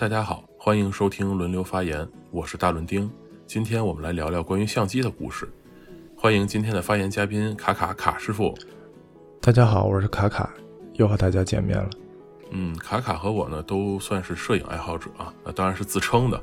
大家好，欢迎收听轮流发言，我是大伦丁。今天我们来聊聊关于相机的故事。欢迎今天的发言嘉宾卡卡卡师傅。大家好，我是卡卡，又和大家见面了。嗯，卡卡和我呢都算是摄影爱好者啊，那当然是自称的。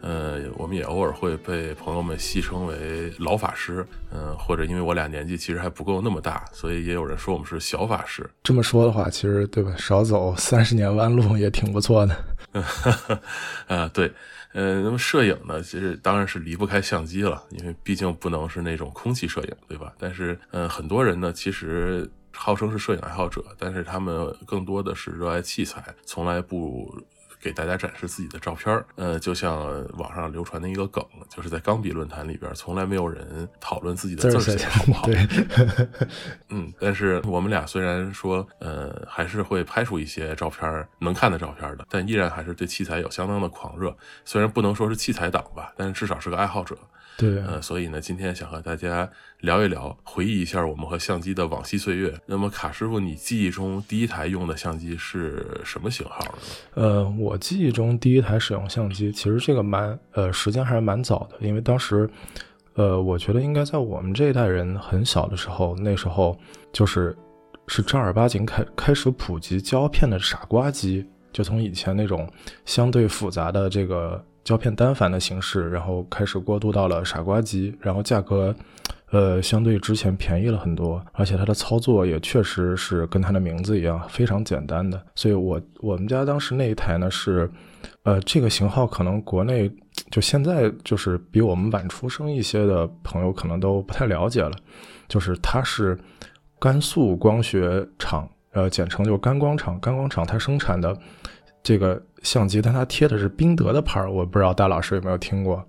呃，我们也偶尔会被朋友们戏称为老法师，嗯，或者因为我俩年纪其实还不够那么大，所以也有人说我们是小法师。这么说的话，其实对吧？少走三十年弯路也挺不错的。啊，对，呃，那么摄影呢，其实当然是离不开相机了，因为毕竟不能是那种空气摄影，对吧？但是，嗯，很多人呢，其实号称是摄影爱好者，但是他们更多的是热爱器材，从来不。给大家展示自己的照片儿，呃，就像网上流传的一个梗，就是在钢笔论坛里边，从来没有人讨论自己的字写好不好。对，嗯，但是我们俩虽然说，呃，还是会拍出一些照片能看的照片的，但依然还是对器材有相当的狂热。虽然不能说是器材党吧，但是至少是个爱好者。对，呃，所以呢，今天想和大家聊一聊，回忆一下我们和相机的往昔岁月。那么，卡师傅，你记忆中第一台用的相机是什么型号的？呃，我记忆中第一台使用相机，其实这个蛮呃时间还是蛮早的，因为当时，呃，我觉得应该在我们这一代人很小的时候，那时候就是是正儿八经开开始普及胶片的傻瓜机，就从以前那种相对复杂的这个。胶片单反的形式，然后开始过渡到了傻瓜机，然后价格，呃，相对之前便宜了很多，而且它的操作也确实是跟它的名字一样非常简单的。所以，我我们家当时那一台呢是，呃，这个型号可能国内就现在就是比我们晚出生一些的朋友可能都不太了解了，就是它是甘肃光学厂，呃，简称就甘光厂，甘光厂它生产的。这个相机，但它贴的是宾得的牌儿，我不知道大老师有没有听过。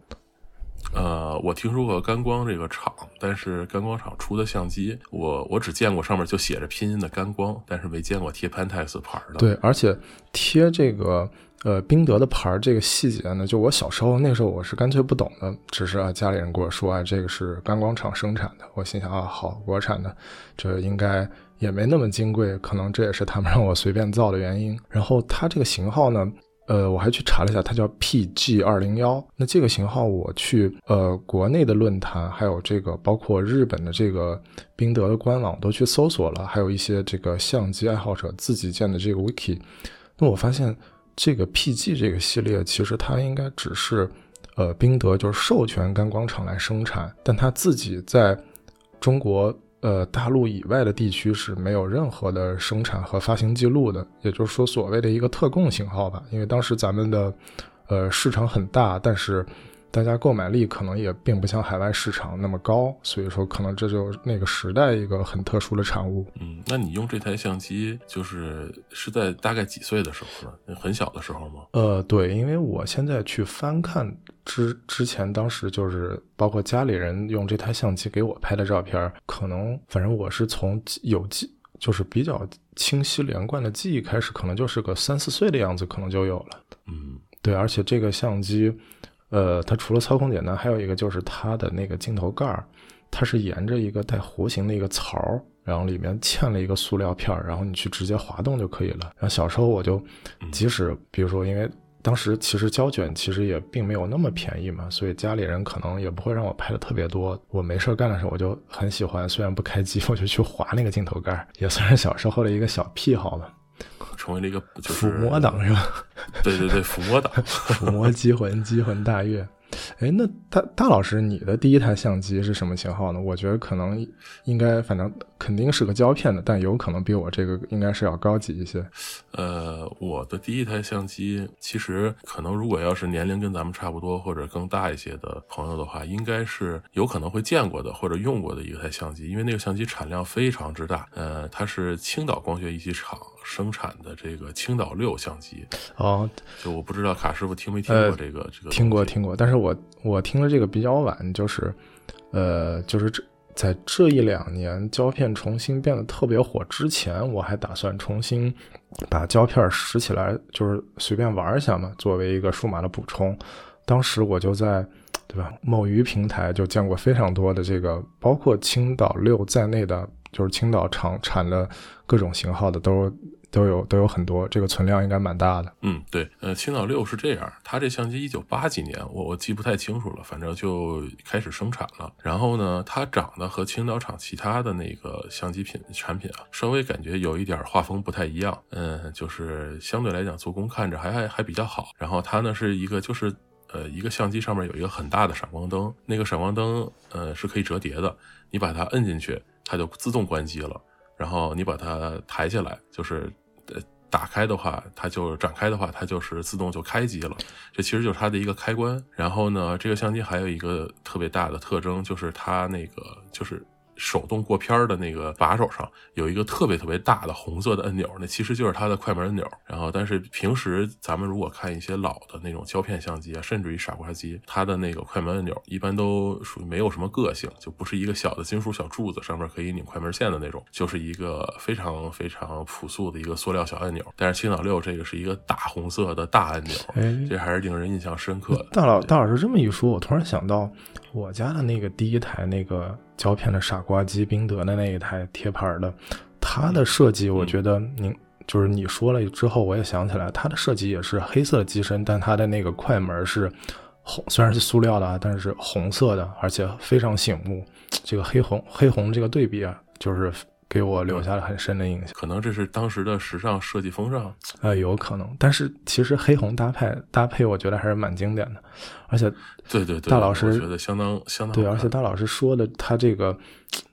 呃，我听说过甘光这个厂，但是甘光厂出的相机，我我只见过上面就写着拼音的甘光，但是没见过贴 Pentax 牌的。对，而且贴这个呃宾得的牌儿这个细节呢，就我小时候那时候我是干脆不懂的，只是啊家里人跟我说啊这个是甘光厂生产的，我心想啊好国产的，这应该。也没那么金贵，可能这也是他们让我随便造的原因。然后它这个型号呢，呃，我还去查了一下，它叫 PG 二零幺。那这个型号我去呃国内的论坛，还有这个包括日本的这个宾得的官网都去搜索了，还有一些这个相机爱好者自己建的这个 wiki。那我发现这个 PG 这个系列其实它应该只是呃宾得就是授权干光厂来生产，但它自己在中国。呃，大陆以外的地区是没有任何的生产和发行记录的，也就是说，所谓的一个特供型号吧。因为当时咱们的，呃，市场很大，但是。大家购买力可能也并不像海外市场那么高，所以说可能这就那个时代一个很特殊的产物。嗯，那你用这台相机就是是在大概几岁的时候呢？很小的时候吗？呃，对，因为我现在去翻看之之前，当时就是包括家里人用这台相机给我拍的照片，可能反正我是从有记，就是比较清晰连贯的记忆开始，可能就是个三四岁的样子，可能就有了。嗯，对，而且这个相机。呃，它除了操控简单，还有一个就是它的那个镜头盖儿，它是沿着一个带弧形的一个槽儿，然后里面嵌了一个塑料片儿，然后你去直接滑动就可以了。然后小时候我就，即使比如说，因为当时其实胶卷其实也并没有那么便宜嘛，所以家里人可能也不会让我拍的特别多。我没事干的时候，我就很喜欢，虽然不开机，我就去划那个镜头盖儿，也算是小时候的一个小癖好吧。成为了一个抚摸党是吧？对对对，抚摸党，抚摸机魂，机魂大悦。哎，那大大老师，你的第一台相机是什么型号呢？我觉得可能应该，反正肯定是个胶片的，但有可能比我这个应该是要高级一些。呃，我的第一台相机，其实可能如果要是年龄跟咱们差不多或者更大一些的朋友的话，应该是有可能会见过的或者用过的一台相机，因为那个相机产量非常之大。呃，它是青岛光学仪器厂生产的这个青岛六相机。哦，就我不知道卡师傅听没听过这个这个？听过听过，但是我。我听了这个比较晚，就是，呃，就是这在这一两年胶片重新变得特别火之前，我还打算重新把胶片拾起来，就是随便玩一下嘛，作为一个数码的补充。当时我就在，对吧？某鱼平台就见过非常多的这个，包括青岛六在内的，就是青岛厂产的各种型号的，都都有都有很多，这个存量应该蛮大的。嗯，对，呃，青岛六是这样，它这相机一九八几年，我我记不太清楚了，反正就开始生产了。然后呢，它长得和青岛厂其他的那个相机品产品啊，稍微感觉有一点画风不太一样。嗯，就是相对来讲做工看着还还还比较好。然后它呢是一个就是呃一个相机上面有一个很大的闪光灯，那个闪光灯呃是可以折叠的，你把它摁进去，它就自动关机了。然后你把它抬起来，就是呃打开的话，它就展开的话，它就是自动就开机了。这其实就是它的一个开关。然后呢，这个相机还有一个特别大的特征，就是它那个就是。手动过片的那个把手上有一个特别特别大的红色的按钮，那其实就是它的快门按钮。然后，但是平时咱们如果看一些老的那种胶片相机啊，甚至于傻瓜机，它的那个快门按钮一般都属于没有什么个性，就不是一个小的金属小柱子上面可以拧快门线的那种，就是一个非常非常朴素的一个塑料小按钮。但是青岛六这个是一个大红色的大按钮，这还是令人印象深刻的。大老大老师这么一说，我突然想到我家的那个第一台那个。胶片的傻瓜机，宾得的那一台贴牌的，它的设计，我觉得您就是你说了之后，我也想起来，它的设计也是黑色机身，但它的那个快门是红，虽然是塑料的啊，但是红色的，而且非常醒目。这个黑红黑红这个对比啊，就是。给我留下了很深的印象，可能这是当时的时尚设计风尚，呃，有可能。但是其实黑红搭配搭配，我觉得还是蛮经典的，而且，对对对，大老师觉得相当相当对，而且大老师说的他这个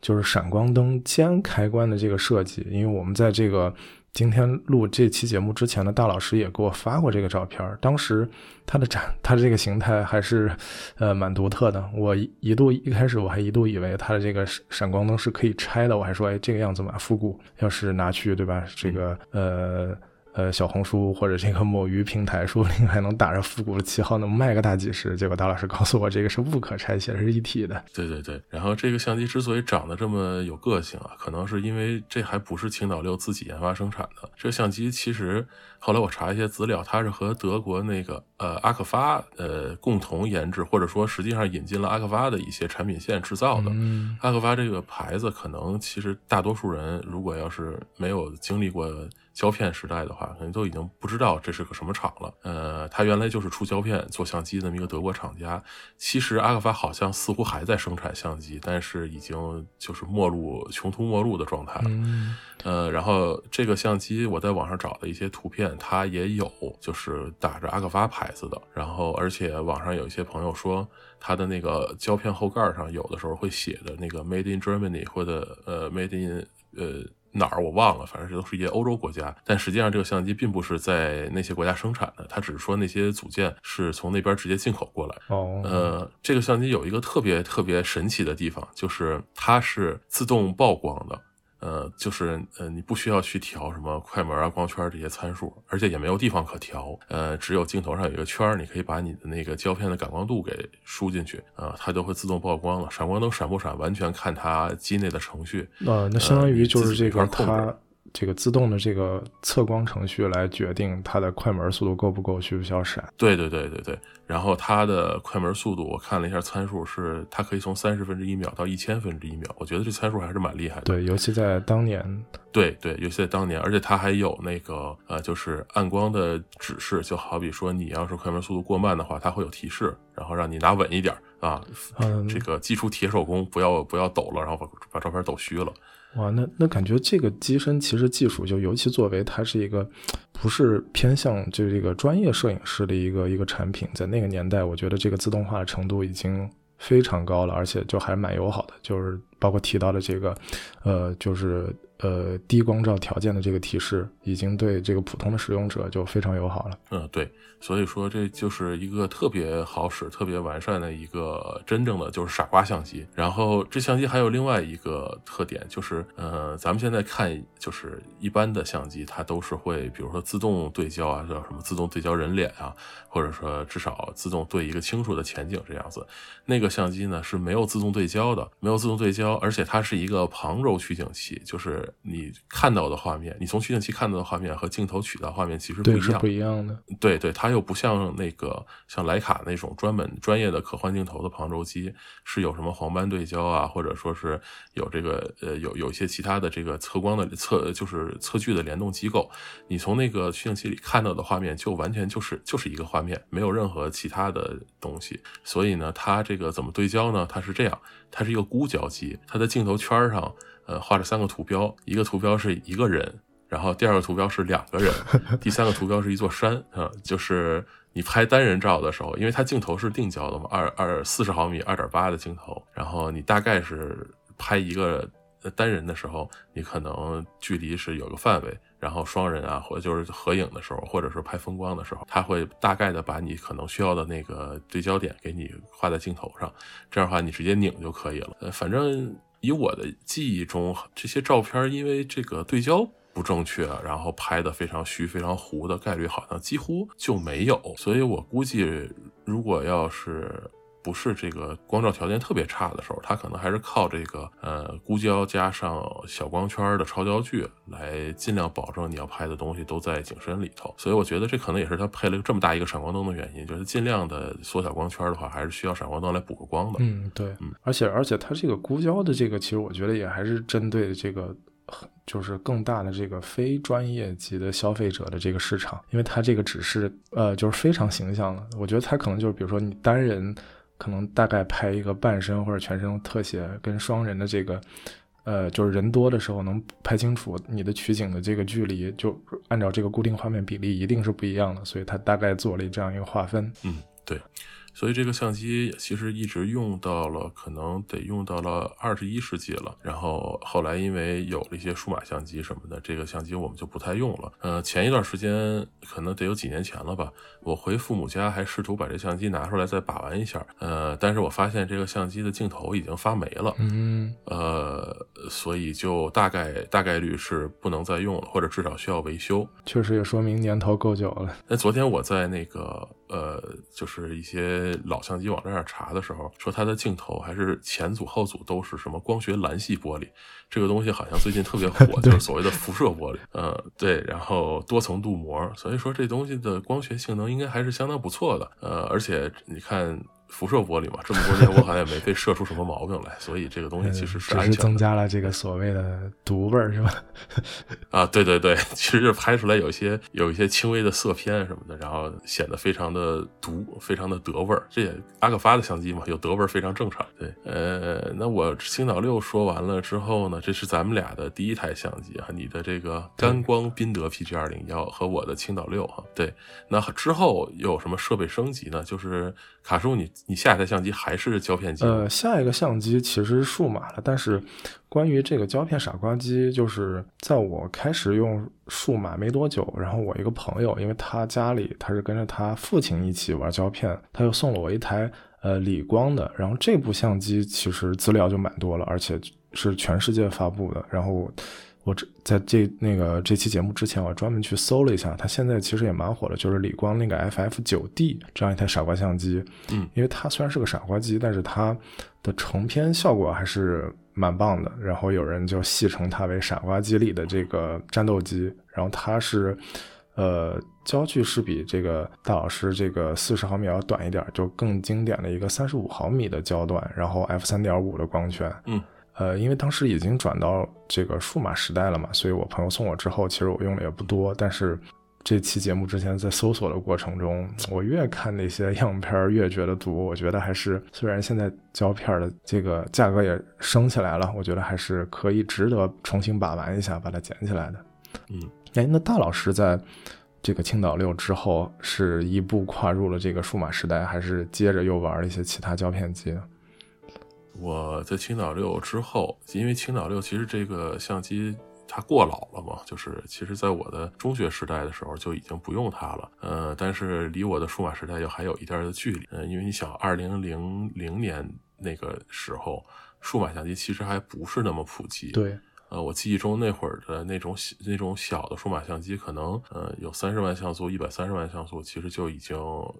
就是闪光灯兼开关的这个设计，因为我们在这个。今天录这期节目之前的大老师也给我发过这个照片，当时它的展，它的这个形态还是，呃，蛮独特的。我一度一开始我还一度以为它的这个闪光灯是可以拆的，我还说，哎，这个样子蛮复古，要是拿去，对吧？这个，呃。呃，小红书或者这个某鱼平台，说不定还能打着复古的旗号，能卖个大几十。结果大老师告诉我，这个是不可拆卸，是一体的。对对对。然后这个相机之所以长得这么有个性啊，可能是因为这还不是青岛六自己研发生产的。这相机其实后来我查一些资料，它是和德国那个呃阿克发呃共同研制，或者说实际上引进了阿克发的一些产品线制造的。嗯阿克发这个牌子，可能其实大多数人如果要是没有经历过。胶片时代的话，可能都已经不知道这是个什么厂了。呃，它原来就是出胶片做相机的那么一个德国厂家。其实阿克法好像似乎还在生产相机，但是已经就是末路、穷途末路的状态了。呃，然后这个相机我在网上找了一些图片，它也有就是打着阿克法牌子的。然后，而且网上有一些朋友说，它的那个胶片后盖上有的时候会写的那个 Made in Germany 或者呃 Made in 呃。哪儿我忘了，反正这都是一些欧洲国家，但实际上这个相机并不是在那些国家生产的，它只是说那些组件是从那边直接进口过来。哦，呃，这个相机有一个特别特别神奇的地方，就是它是自动曝光的。呃，就是呃，你不需要去调什么快门啊、光圈这些参数，而且也没有地方可调。呃，只有镜头上有一个圈儿，你可以把你的那个胶片的感光度给输进去，啊，它就会自动曝光了。闪光灯闪不闪，完全看它机内的程序。呃，那相当于就是这个它。这个自动的这个测光程序来决定它的快门速度够不够，需不需要闪？对对对对对。然后它的快门速度，我看了一下参数，是它可以从三十分之一秒到一千分之一秒。我觉得这参数还是蛮厉害的。对，尤其在当年。对对，尤其在当年，而且它还有那个呃，就是暗光的指示，就好比说你要是快门速度过慢的话，它会有提示，然后让你拿稳一点啊。嗯。这个技出铁手工，不要不要抖了，然后把把照片抖虚了。哇，那那感觉这个机身其实技术就尤其作为它是一个不是偏向就这个专业摄影师的一个一个产品，在那个年代，我觉得这个自动化程度已经非常高了，而且就还蛮友好的，就是包括提到的这个，呃，就是呃低光照条件的这个提示，已经对这个普通的使用者就非常友好了。嗯，对。所以说，这就是一个特别好使、特别完善的一个真正的就是傻瓜相机。然后，这相机还有另外一个特点，就是，呃，咱们现在看，就是一般的相机，它都是会，比如说自动对焦啊，叫什么自动对焦人脸啊，或者说至少自动对一个清楚的前景这样子。那个相机呢是没有自动对焦的，没有自动对焦，而且它是一个旁轴取景器，就是你看到的画面，你从取景器看到的画面和镜头取到画面其实不一样，不一样的。对对，它又不像那个像徕卡那种专门专业的可换镜头的旁轴机，是有什么黄斑对焦啊，或者说是有这个呃有有一些其他的这个测光的测就是测距的联动机构，你从那个取景器里看到的画面就完全就是就是一个画面，没有任何其他的东西。所以呢，它这个怎么对焦呢？它是这样，它是一个孤焦机，它的镜头圈上呃画着三个图标，一个图标是一个人。然后第二个图标是两个人，第三个图标是一座山啊，就是你拍单人照的时候，因为它镜头是定焦的嘛，二二四十毫米二点八的镜头，然后你大概是拍一个单人的时候，你可能距离是有个范围，然后双人啊，或者就是合影的时候，或者是拍风光的时候，它会大概的把你可能需要的那个对焦点给你画在镜头上，这样的话你直接拧就可以了。呃，反正以我的记忆中，这些照片因为这个对焦。不正确，然后拍的非常虚、非常糊的概率好像几乎就没有，所以我估计，如果要是不是这个光照条件特别差的时候，它可能还是靠这个呃孤焦加上小光圈的超焦距来尽量保证你要拍的东西都在景深里头。所以我觉得这可能也是它配了这么大一个闪光灯的原因，就是尽量的缩小光圈的话，还是需要闪光灯来补个光的。嗯，对，嗯，而且而且它这个孤焦的这个，其实我觉得也还是针对这个。就是更大的这个非专业级的消费者的这个市场，因为它这个只是呃，就是非常形象的。我觉得它可能就是，比如说你单人可能大概拍一个半身或者全身特写，跟双人的这个呃，就是人多的时候能拍清楚你的取景的这个距离，就按照这个固定画面比例一定是不一样的。所以它大概做了这样一个划分。嗯，对。所以这个相机其实一直用到了，可能得用到了二十一世纪了。然后后来因为有了一些数码相机什么的，这个相机我们就不太用了。呃，前一段时间可能得有几年前了吧，我回父母家还试图把这相机拿出来再把玩一下。呃，但是我发现这个相机的镜头已经发霉了。嗯。呃，所以就大概大概率是不能再用了，或者至少需要维修。确实也说明年头够久了。那昨天我在那个。呃，就是一些老相机网站上查的时候，说它的镜头还是前组后组都是什么光学蓝系玻璃，这个东西好像最近特别火，就是所谓的辐射玻璃。呃，对，然后多层镀膜，所以说这东西的光学性能应该还是相当不错的。呃，而且你看。辐射玻璃嘛，这么多年我好像也没被射出什么毛病来，所以这个东西其实是。只是增加了这个所谓的毒味儿，是吧？啊，对对对，其实就是拍出来有一些有一些轻微的色偏什么的，然后显得非常的毒，非常的德味儿。这也阿克发的相机嘛，有德味儿非常正常。对，呃，那我青岛六说完了之后呢，这是咱们俩的第一台相机啊，你的这个干光宾得 PG 二零幺和我的青岛六哈。对，那之后有什么设备升级呢？就是卡叔你。你下一台相机还是胶片机？呃，下一个相机其实数码了，但是关于这个胶片傻瓜机，就是在我开始用数码没多久，然后我一个朋友，因为他家里他是跟着他父亲一起玩胶片，他又送了我一台呃理光的，然后这部相机其实资料就蛮多了，而且是全世界发布的，然后。我这在这那个这期节目之前，我专门去搜了一下，它现在其实也蛮火的，就是理光那个 FF 九 D 这样一台傻瓜相机。嗯，因为它虽然是个傻瓜机，但是它的成片效果还是蛮棒的。然后有人就戏称它为傻瓜机里的这个战斗机。然后它是，呃，焦距是比这个大老师这个四十毫米要短一点，就更经典的一个三十五毫米的焦段，然后 f 三点五的光圈。嗯。呃，因为当时已经转到这个数码时代了嘛，所以我朋友送我之后，其实我用的也不多。但是这期节目之前在搜索的过程中，我越看那些 样片越觉得毒。我觉得还是虽然现在胶片的这个价格也升起来了，我觉得还是可以值得重新把玩一下，把它捡起来的。嗯，哎，那大老师在这个青岛六之后是一步跨入了这个数码时代，还是接着又玩了一些其他胶片机呢？我在青岛六之后，因为青岛六其实这个相机它过老了嘛，就是其实在我的中学时代的时候就已经不用它了。呃，但是离我的数码时代又还有一点的距离。呃，因为你想，二零零零年那个时候，数码相机其实还不是那么普及。对，呃，我记忆中那会儿的那种那种小的数码相机，可能呃有三十万像素、一百三十万像素，其实就已经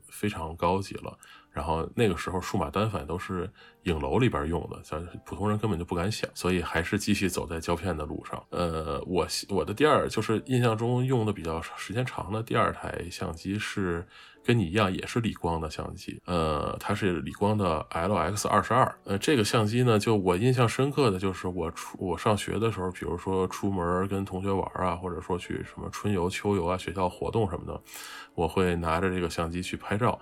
非常高级了。然后那个时候数码单反都是影楼里边用的，像普通人根本就不敢想，所以还是继续走在胶片的路上。呃，我我的第二就是印象中用的比较时间长的第二台相机是。跟你一样也是理光的相机，呃，它是理光的 LX 二十二，呃，这个相机呢，就我印象深刻的就是我出我上学的时候，比如说出门跟同学玩啊，或者说去什么春游、秋游啊，学校活动什么的，我会拿着这个相机去拍照，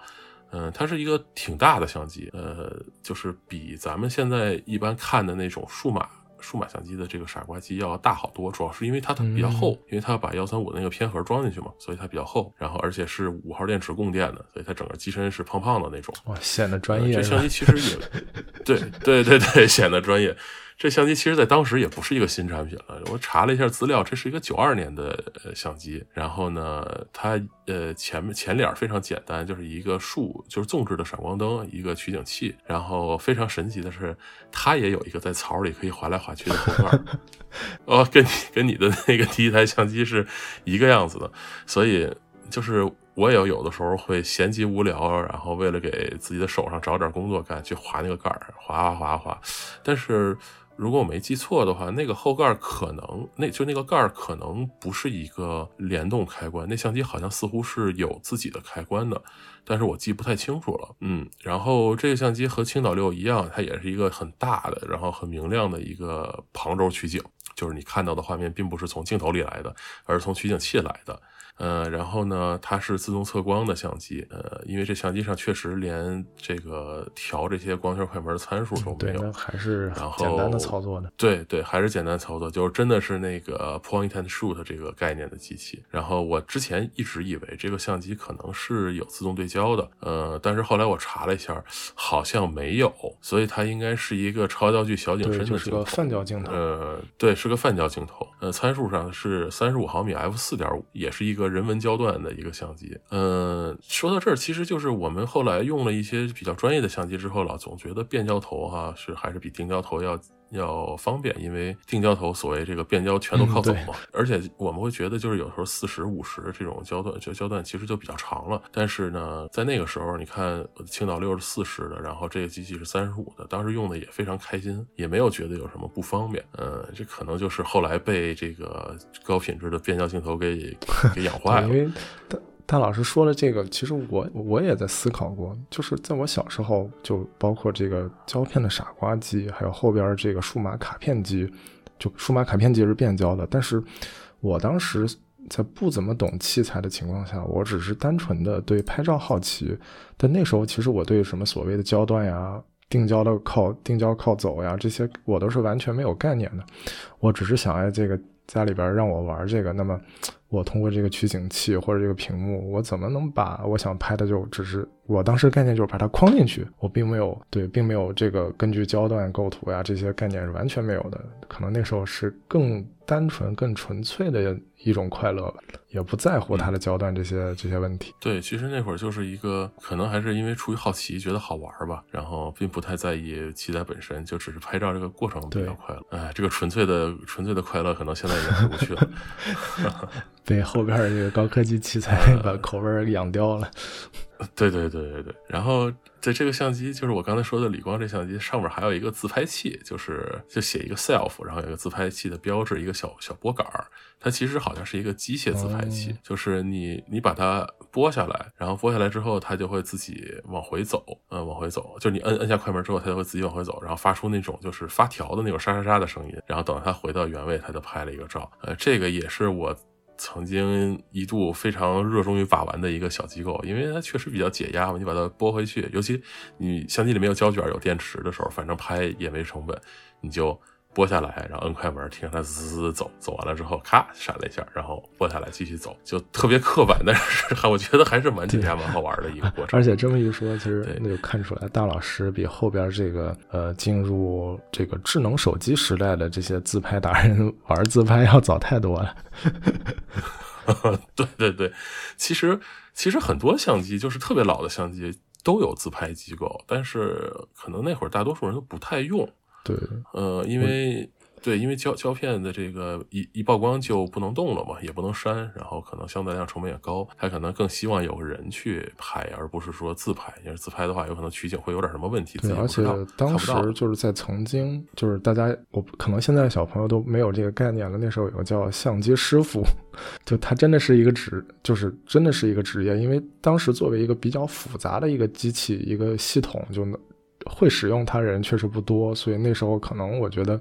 嗯，它是一个挺大的相机，呃，就是比咱们现在一般看的那种数码。数码相机的这个傻瓜机要大好多，主要是因为它比较厚，因为它要把幺三五那个偏盒装进去嘛，所以它比较厚。然后而且是五号电池供电的，所以它整个机身是胖胖的那种。哇，显得专业。这相机其实也，对对对对，显得专业。这相机其实，在当时也不是一个新产品了。我查了一下资料，这是一个九二年的相机。然后呢，它呃前面前脸非常简单，就是一个竖就是纵置的闪光灯，一个取景器。然后非常神奇的是，它也有一个在槽里可以滑来滑去的后盖。哦，跟你跟你的那个第一台相机是一个样子的。所以就是我也有的时候会闲极无聊，然后为了给自己的手上找点工作干，去划那个盖儿，划划划划。但是。如果我没记错的话，那个后盖可能那就那个盖儿可能不是一个联动开关，那相机好像似乎是有自己的开关的，但是我记不太清楚了。嗯，然后这个相机和青岛六一样，它也是一个很大的，然后很明亮的一个旁轴取景，就是你看到的画面并不是从镜头里来的，而是从取景器来的。呃，然后呢，它是自动测光的相机，呃，因为这相机上确实连这个调这些光圈快门的参数都没有，还是然后简单的操作的，对对，还是简单操作，就是真的是那个 point and shoot 这个概念的机器。然后我之前一直以为这个相机可能是有自动对焦的，呃，但是后来我查了一下，好像没有，所以它应该是一个超焦距小景深的镜头，泛焦镜头，呃，对，是个泛焦镜头，呃，参数上是三十五毫米 f 四点五，也是一个。人文焦段的一个相机，嗯，说到这儿，其实就是我们后来用了一些比较专业的相机之后，了总觉得变焦头哈是还是比定焦头要。要方便，因为定焦头所谓这个变焦全都靠走嘛，而且我们会觉得就是有时候四十五十这种焦段就焦段其实就比较长了。但是呢，在那个时候，你看青岛六是四十的，然后这个机器是三十五的，当时用的也非常开心，也没有觉得有什么不方便。嗯，这可能就是后来被这个高品质的变焦镜头给给养坏了。因为大老师说了这个，其实我我也在思考过，就是在我小时候，就包括这个胶片的傻瓜机，还有后边这个数码卡片机，就数码卡片机是变焦的，但是我当时在不怎么懂器材的情况下，我只是单纯的对拍照好奇，但那时候其实我对什么所谓的焦段呀、定焦的靠定焦靠走呀这些，我都是完全没有概念的，我只是想哎这个家里边让我玩这个，那么。我通过这个取景器或者这个屏幕，我怎么能把我想拍的就只是我当时概念就是把它框进去，我并没有对，并没有这个根据焦段构图呀这些概念是完全没有的，可能那时候是更单纯、更纯粹的一种快乐吧，也不在乎它的焦段这些这些问题。对，其实那会儿就是一个可能还是因为出于好奇，觉得好玩吧，然后并不太在意器材本身，就只是拍照这个过程比较快乐。哎，这个纯粹的纯粹的快乐可能现在已经回不去了。被后边这个高科技器材把口味养掉了。对对对对对。然后在这个相机，就是我刚才说的理光这相机上面还有一个自拍器，就是就写一个 self，然后有一个自拍器的标志，一个小小拨杆儿。它其实好像是一个机械自拍器，就是你你把它拨下来，然后拨下来之后，它就会自己往回走，嗯，往回走。就是你摁摁下快门之后，它就会自己往回走，然后发出那种就是发条的那种沙沙沙的声音，然后等它回到原位，它就拍了一个照。呃，这个也是我。曾经一度非常热衷于把玩的一个小机构，因为它确实比较解压嘛。你把它拨回去，尤其你相机里没有胶卷、有电池的时候，反正拍也没成本，你就。拨下来，然后摁快门，听它滋滋走，走完了之后，咔闪了一下，然后拨下来继续走，就特别刻板，但是我觉得还是蛮解压、蛮好玩的一个过 程。而且这么一说，其实那就看出来，大老师比后边这个呃进入这个智能手机时代的这些自拍达人 玩自拍要早太多了。对对对，其实其实很多相机就是特别老的相机都有自拍机构，但是可能那会儿大多数人都不太用。对，呃，因为对，因为胶胶片的这个一一曝光就不能动了嘛，也不能删，然后可能相对来讲成本也高，他可能更希望有个人去拍，而不是说自拍。因为自拍的话，有可能取景会有点什么问题。对，而且当时就是在曾经，就是大家我可能现在小朋友都没有这个概念了。那时候有个叫相机师傅，就他真的是一个职，就是真的是一个职业。因为当时作为一个比较复杂的一个机器一个系统，就能。会使用它人确实不多，所以那时候可能我觉得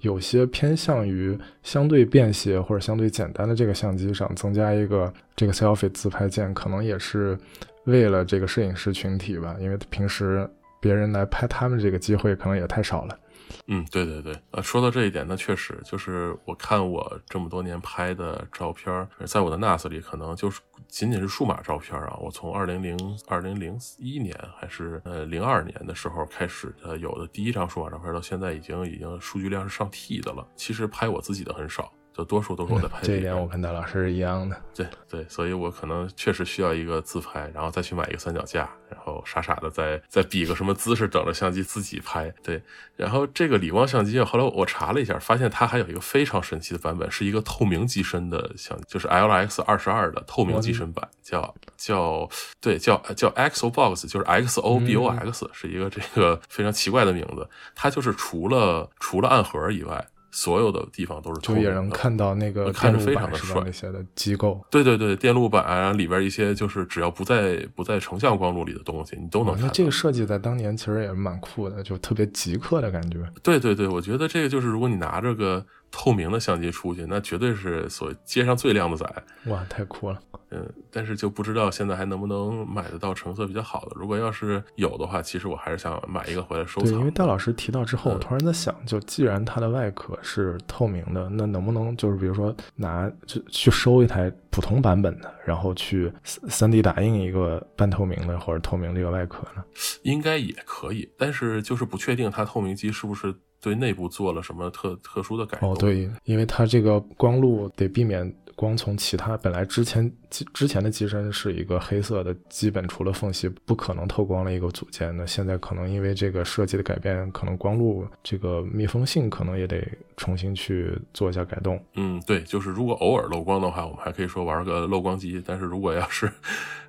有些偏向于相对便携或者相对简单的这个相机上增加一个这个 selfie 自拍键，可能也是为了这个摄影师群体吧，因为平时别人来拍他们这个机会可能也太少了。嗯，对对对，呃，说到这一点，那确实就是我看我这么多年拍的照片，在我的 NAS 里，可能就是仅仅是数码照片啊。我从二零零二零零一年还是呃零二年的时候开始呃有的第一张数码照片，到现在已经已经数据量是上 T 的了。其实拍我自己的很少。就多数都是我在拍，这一点我跟大老师是一样的。对对，所以我可能确实需要一个自拍，然后再去买一个三脚架，然后傻傻的再再比个什么姿势，等着相机自己拍。对，然后这个理光相机，后来我查了一下，发现它还有一个非常神奇的版本，是一个透明机身的相，就是 L X 二十二的透明机身版，叫叫对叫叫 Xo Box，就是 X O B O X，是一个这个非常奇怪的名字。它就是除了除了暗盒以外。所有的地方都是就也能看到那个看着非常的帅那些的机构，对对对，电路板啊里边一些就是只要不在不在成像光路里的东西，你都能看。那这个设计在当年其实也蛮酷的，就特别极客的感觉。对对对，我觉得这个就是如果你拿着个。透明的相机出去，那绝对是所街上最靓的仔。哇，太酷了！嗯，但是就不知道现在还能不能买得到成色比较好的。如果要是有的话，其实我还是想买一个回来收藏。对，因为戴老师提到之后，我突然在想，就既然它的外壳是透明的，那能不能就是比如说拿就去收一台普通版本的，然后去三 D 打印一个半透明的或者透明这个外壳呢？应该也可以，但是就是不确定它透明机是不是。对内部做了什么特特殊的改动？哦，对，因为它这个光路得避免光从其他本来之前之前的机身是一个黑色的，基本除了缝隙不可能透光的一个组件。那现在可能因为这个设计的改变，可能光路这个密封性可能也得重新去做一下改动。嗯，对，就是如果偶尔漏光的话，我们还可以说玩个漏光机。但是如果要是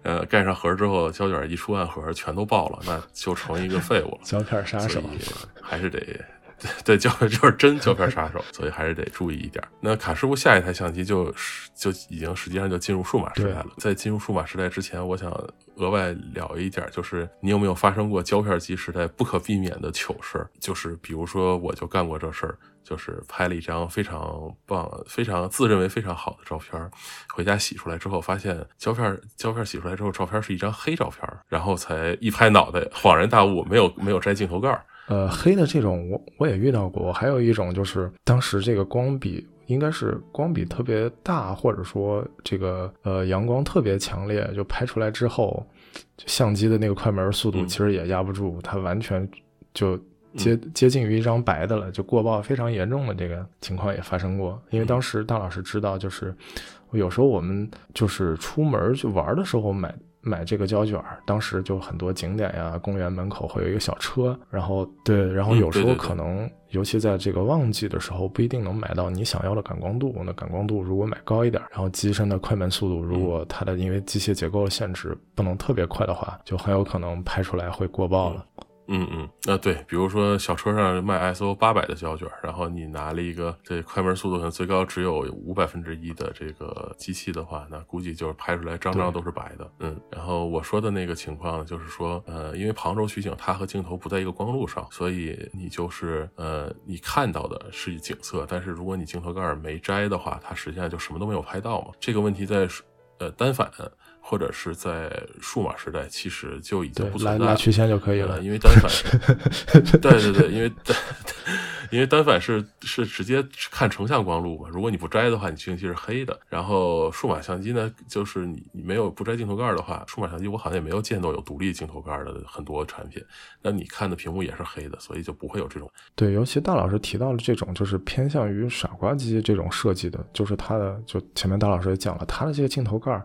呃盖上盒之后胶卷一出暗盒全都爆了，那就成一个废物了。胶片杀手还是得。对，胶片 就是真胶片杀手，所以还是得注意一点。那卡师傅下一台相机就就已经实际上就进入数码时代了。在进入数码时代之前，我想额外聊一点，就是你有没有发生过胶片机时代不可避免的糗事儿？就是比如说，我就干过这事儿，就是拍了一张非常棒、非常自认为非常好的照片，回家洗出来之后，发现胶片胶片洗出来之后，照片是一张黑照片，然后才一拍脑袋，恍然大悟，没有没有摘镜头盖儿。呃，黑的这种我我也遇到过，还有一种就是当时这个光比应该是光比特别大，或者说这个呃阳光特别强烈，就拍出来之后，相机的那个快门速度其实也压不住，它完全就接接近于一张白的了，就过曝非常严重的这个情况也发生过。因为当时大老师知道，就是有时候我们就是出门去玩的时候买。买这个胶卷，当时就很多景点呀，公园门口会有一个小车，然后对，然后有时候可能，尤其在这个旺季的时候，不一定能买到你想要的感光度。那感光度如果买高一点，然后机身的快门速度，如果它的因为机械结构的限制不能特别快的话，就很有可能拍出来会过曝了。嗯嗯嗯，啊对，比如说小车上卖 ISO 八百的胶卷，然后你拿了一个这快门速度可能最高只有五百分之一的这个机器的话，那估计就是拍出来张张都是白的。嗯，然后我说的那个情况就是说，呃，因为旁轴取景它和镜头不在一个光路上，所以你就是呃，你看到的是景色，但是如果你镜头盖没摘的话，它实际上就什么都没有拍到嘛。这个问题在呃单反。或者是在数码时代，其实就已经不存在拉曲线就可以了，因为单反，对对对，因为单因为单反是是直接看成像光路嘛，如果你不摘的话，你摄像机是黑的。然后数码相机呢，就是你你没有不摘镜头盖的话，数码相机我好像也没有见到有独立镜头盖的很多产品，那你看的屏幕也是黑的，所以就不会有这种。对，尤其大老师提到了这种就是偏向于傻瓜机这种设计的，就是它的就前面大老师也讲了，它的这个镜头盖。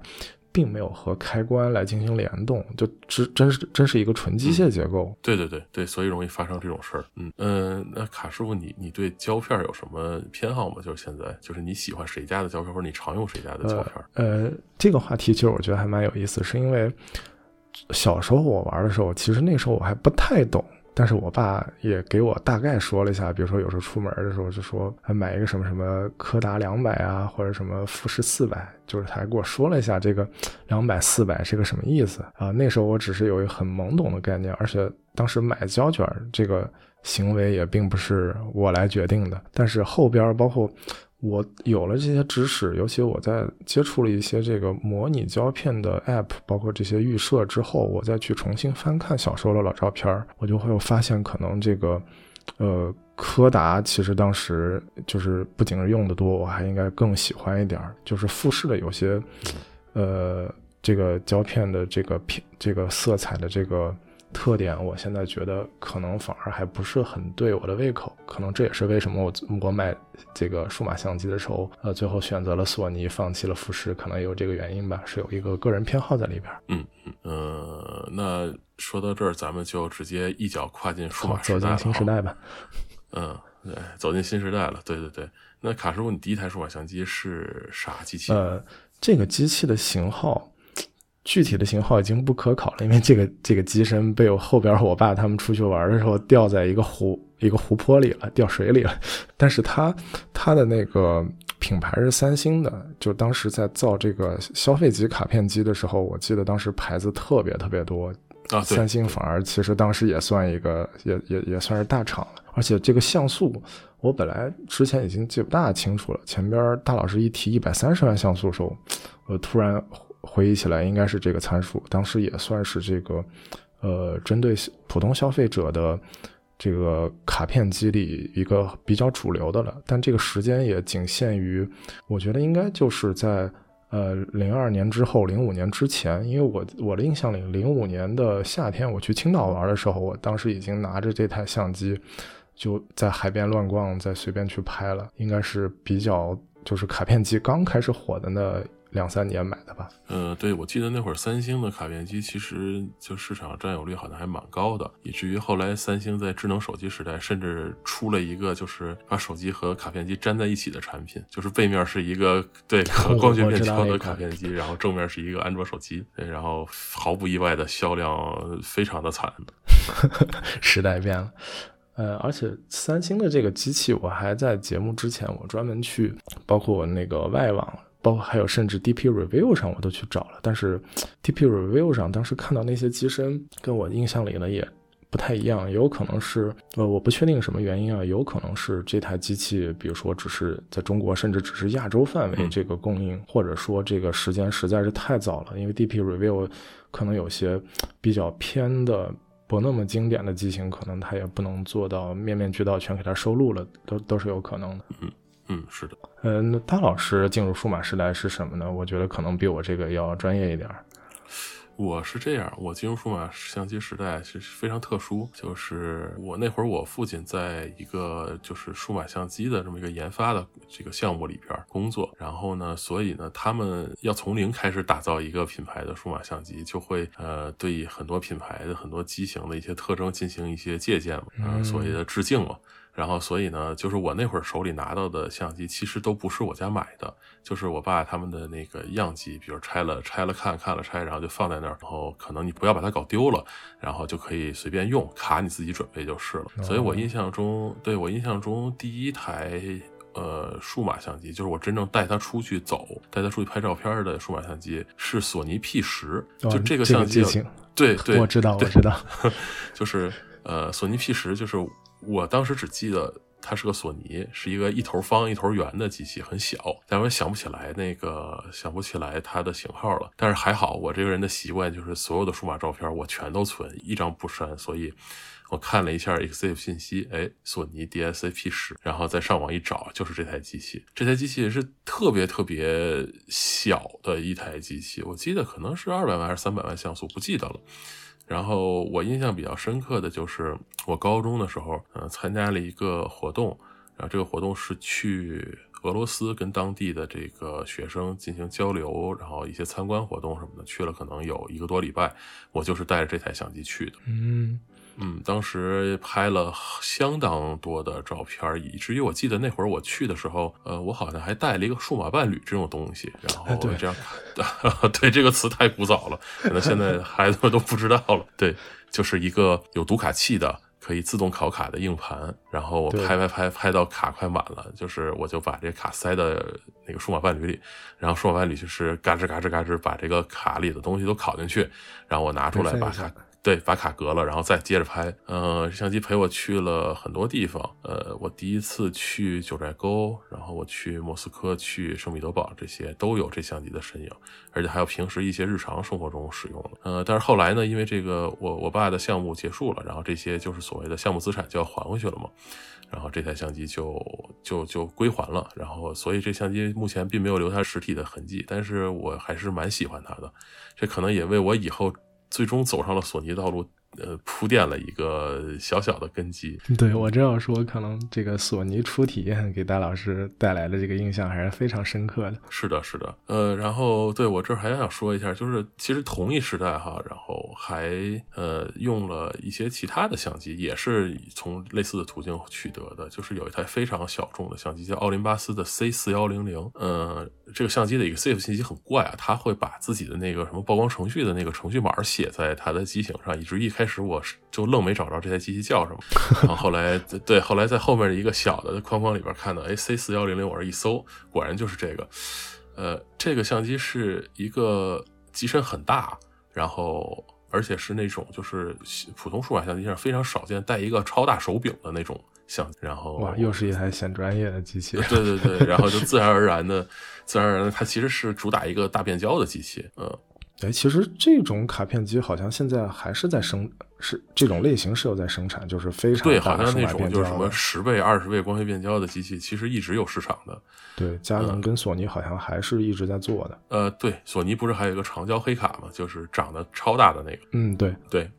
并没有和开关来进行联动，就真真是真是一个纯机械结构。对对对对，所以容易发生这种事儿。嗯嗯，那卡师傅，你你对胶片有什么偏好吗？就是现在，就是你喜欢谁家的胶片，或者你常用谁家的胶片？呃，这个话题其实我觉得还蛮有意思，是因为小时候我玩的时候，其实那时候我还不太懂。但是我爸也给我大概说了一下，比如说有时候出门的时候就说买一个什么什么柯达两百啊，或者什么富士四百，就是他还给我说了一下这个两百四百是个什么意思啊？那时候我只是有一个很懵懂的概念，而且当时买胶卷这个行为也并不是我来决定的，但是后边包括。我有了这些知识，尤其我在接触了一些这个模拟胶片的 App，包括这些预设之后，我再去重新翻看小时候的老照片，我就会有发现，可能这个，呃，柯达其实当时就是不仅是用的多，我还应该更喜欢一点，就是富士的有些，呃，这个胶片的这个片，这个色彩的这个。特点，我现在觉得可能反而还不是很对我的胃口，可能这也是为什么我我买这个数码相机的时候，呃，最后选择了索尼，放弃了富士，可能也有这个原因吧，是有一个个人偏好在里边。嗯嗯呃，那说到这儿，咱们就直接一脚跨进数码时代，走进新时代吧。嗯，对，走进新时代了。对对对，那卡师傅，你第一台数码相机是啥机器？呃，这个机器的型号。具体的型号已经不可考了，因为这个这个机身被我后边我爸他们出去玩的时候掉在一个湖一个湖泊里了，掉水里了。但是它它的那个品牌是三星的，就当时在造这个消费级卡片机的时候，我记得当时牌子特别特别多啊。三星反而其实当时也算一个也也也算是大厂了，而且这个像素我本来之前已经记不大清楚了，前边大老师一提一百三十万像素的时候，我突然。回忆起来，应该是这个参数，当时也算是这个，呃，针对普通消费者的这个卡片机里一个比较主流的了。但这个时间也仅限于，我觉得应该就是在呃零二年之后，零五年之前。因为我我的印象里，零五年的夏天我去青岛玩的时候，我当时已经拿着这台相机就在海边乱逛，再随便去拍了。应该是比较就是卡片机刚开始火的那。两三年买的吧，呃，对，我记得那会儿三星的卡片机其实就市场占有率好像还蛮高的，以至于后来三星在智能手机时代甚至出了一个就是把手机和卡片机粘在一起的产品，就是背面是一个对光学面条的卡片机，然后正面是一个安卓手机，对，然后毫不意外的销量非常的惨。时代变了，呃，而且三星的这个机器，我还在节目之前我专门去，包括那个外网。包括还有甚至 DP Review 上我都去找了，但是 DP Review 上当时看到那些机身跟我印象里呢也不太一样，有可能是呃我不确定什么原因啊，有可能是这台机器，比如说只是在中国甚至只是亚洲范围这个供应，或者说这个时间实在是太早了，因为 DP Review 可能有些比较偏的不那么经典的机型，可能它也不能做到面面俱到全给它收录了，都都是有可能的。嗯。嗯，是的，嗯，那大老师进入数码时代是什么呢？我觉得可能比我这个要专业一点。我是这样，我进入数码相机时代是非常特殊，就是我那会儿我父亲在一个就是数码相机的这么一个研发的这个项目里边工作，然后呢，所以呢，他们要从零开始打造一个品牌的数码相机，就会呃对很多品牌的很多机型的一些特征进行一些借鉴嘛，所谓的致敬嘛。然后，所以呢，就是我那会儿手里拿到的相机，其实都不是我家买的，就是我爸他们的那个样机，比如拆了拆了看看了拆，然后就放在那儿，然后可能你不要把它搞丢了，然后就可以随便用，卡你自己准备就是了。所以我印象中，对我印象中第一台呃数码相机，就是我真正带它出去走，带它出去拍照片的数码相机，是索尼 P 十，就这个相机，对对，我知道我知道，就是呃索尼 P 十就是。我当时只记得它是个索尼，是一个一头方一头圆的机器，很小，但我想不起来那个想不起来它的型号了。但是还好，我这个人的习惯就是所有的数码照片我全都存，一张不删。所以我看了一下 EXIF 信息，哎，索尼 DSAP 十，然后再上网一找，就是这台机器。这台机器是特别特别小的一台机器，我记得可能是二百万还是三百万像素，不记得了。然后我印象比较深刻的就是我高中的时候，嗯，参加了一个活动，然后这个活动是去俄罗斯跟当地的这个学生进行交流，然后一些参观活动什么的，去了可能有一个多礼拜，我就是带着这台相机去的。嗯。嗯，当时拍了相当多的照片，以至于我记得那会儿我去的时候，呃，我好像还带了一个数码伴侣这种东西，然后这样，对这个词太古早了，可能现在孩子们都不知道了。对，就是一个有读卡器的。可以自动拷卡的硬盘，然后我拍拍拍拍到卡快满了，就是我就把这卡塞到那个数码伴侣里，然后数码伴侣就是嘎吱嘎吱嘎吱把这个卡里的东西都拷进去，然后我拿出来把卡。对，把卡隔了，然后再接着拍。呃，相机陪我去了很多地方。呃，我第一次去九寨沟，然后我去莫斯科、去圣彼得堡，这些都有这相机的身影，而且还有平时一些日常生活中使用的。呃，但是后来呢，因为这个我我爸的项目结束了，然后这些就是所谓的项目资产就要还回去了嘛，然后这台相机就就就归还了。然后所以这相机目前并没有留下实体的痕迹，但是我还是蛮喜欢它的。这可能也为我以后。最终走上了索尼道路。呃，铺垫了一个小小的根基。对我这样说，可能这个索尼初体验给戴老师带来的这个印象还是非常深刻的。是的，是的。呃，然后对我这还想说一下，就是其实同一时代哈，然后还呃用了一些其他的相机，也是从类似的途径取得的。就是有一台非常小众的相机，叫奥林巴斯的 C 四幺零零。呃，这个相机的一个 safe 信息很怪啊，它会把自己的那个什么曝光程序的那个程序码写在它的机型上，以至于一开开始我是就愣没找着这台机器叫什么，然后后来对后来在后面的一个小的框框里边看到，哎，C 四幺零零，我这一搜，果然就是这个。呃，这个相机是一个机身很大，然后而且是那种就是普通数码相机上非常少见带一个超大手柄的那种相机。然后哇，又是一台显专业的机器。对对对，然后就自然而然的，自然而然的，它其实是主打一个大变焦的机器，嗯。哎，其实这种卡片机好像现在还是在生，是这种类型是有在生产，就是非常对，好像那种就是什么十倍、二十倍光学变焦的机器，其实一直有市场的。对，佳能跟索尼好像还是一直在做的。呃，对，索尼不是还有一个长焦黑卡吗？就是长得超大的那个。嗯，对对。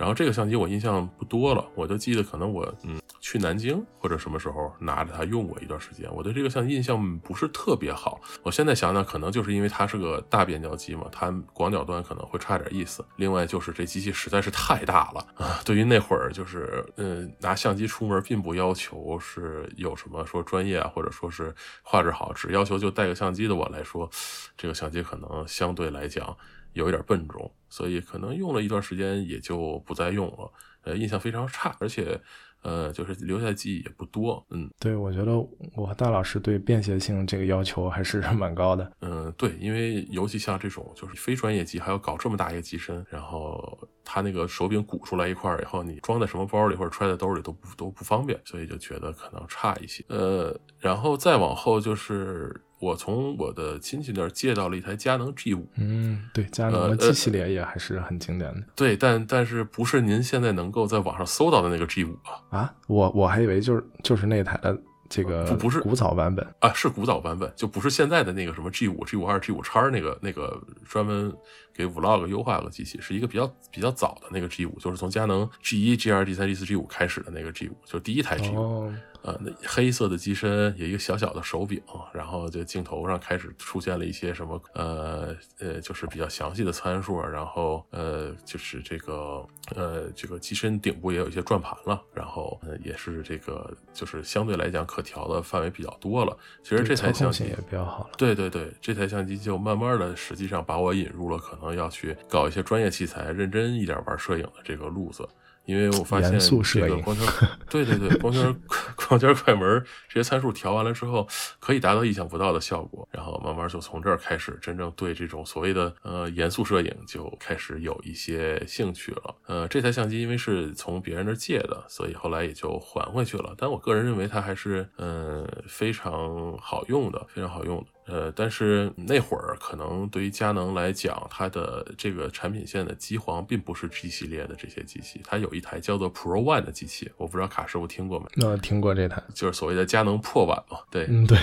然后这个相机我印象不多了，我就记得可能我嗯去南京或者什么时候拿着它用过一段时间，我对这个相机印象不是特别好。我现在想想，可能就是因为它是个大变焦机嘛，它广角端可能会差点意思。另外就是这机器实在是太大了啊，对于那会儿就是嗯拿相机出门，并不要求是有什么说专业啊，或者说是画质好，只要求就带个相机的我来说，这个相机可能相对来讲。有一点笨重，所以可能用了一段时间也就不再用了，呃，印象非常差，而且。呃，就是留下记忆也不多，嗯，对，我觉得我和大老师对便携性这个要求还是 蛮高的，嗯，对，因为尤其像这种就是非专业机，还要搞这么大一个机身，然后它那个手柄鼓出来一块以后，你装在什么包里或者揣在兜里都不都不方便，所以就觉得可能差一些，呃，然后再往后就是我从我的亲戚那儿借到了一台佳能 G 五，嗯，对，佳能的 G 系列也还是很经典的，对，但但是不是您现在能够在网上搜到的那个 G 五啊？啊，我我还以为就是就是那台的这个不不是古早版本啊，是古早版本，就不是现在的那个什么 G 五、G 五二、G 五叉那个那个专门给 Vlog 优化的机器，是一个比较比较早的那个 G 五，就是从佳能 G 一、G 二、G 三、G 四、G 五开始的那个 G 五，就是第一台 G 五。呃，那黑色的机身有一个小小的手柄，然后就镜头上开始出现了一些什么，呃呃，就是比较详细的参数，然后呃，就是这个呃，这个机身顶部也有一些转盘了，然后呃，也是这个就是相对来讲可调的范围比较多了。其实这台相机也比较好了。对对对，这台相机就慢慢的，实际上把我引入了可能要去搞一些专业器材、认真一点玩摄影的这个路子。因为我发现这个光圈，对对对，光圈 光圈快门这些参数调完了之后，可以达到意想不到的效果。然后慢慢就从这儿开始，真正对这种所谓的呃严肃摄影就开始有一些兴趣了。呃，这台相机因为是从别人那借的，所以后来也就还回去了。但我个人认为它还是嗯非常好用的，非常好用的。呃，但是那会儿可能对于佳能来讲，它的这个产品线的机皇并不是 G 系列的这些机器，它有一台叫做 Pro One 的机器，我不知道卡师傅听过没？那听过这台，就是所谓的佳能破碗嘛。对，嗯，对，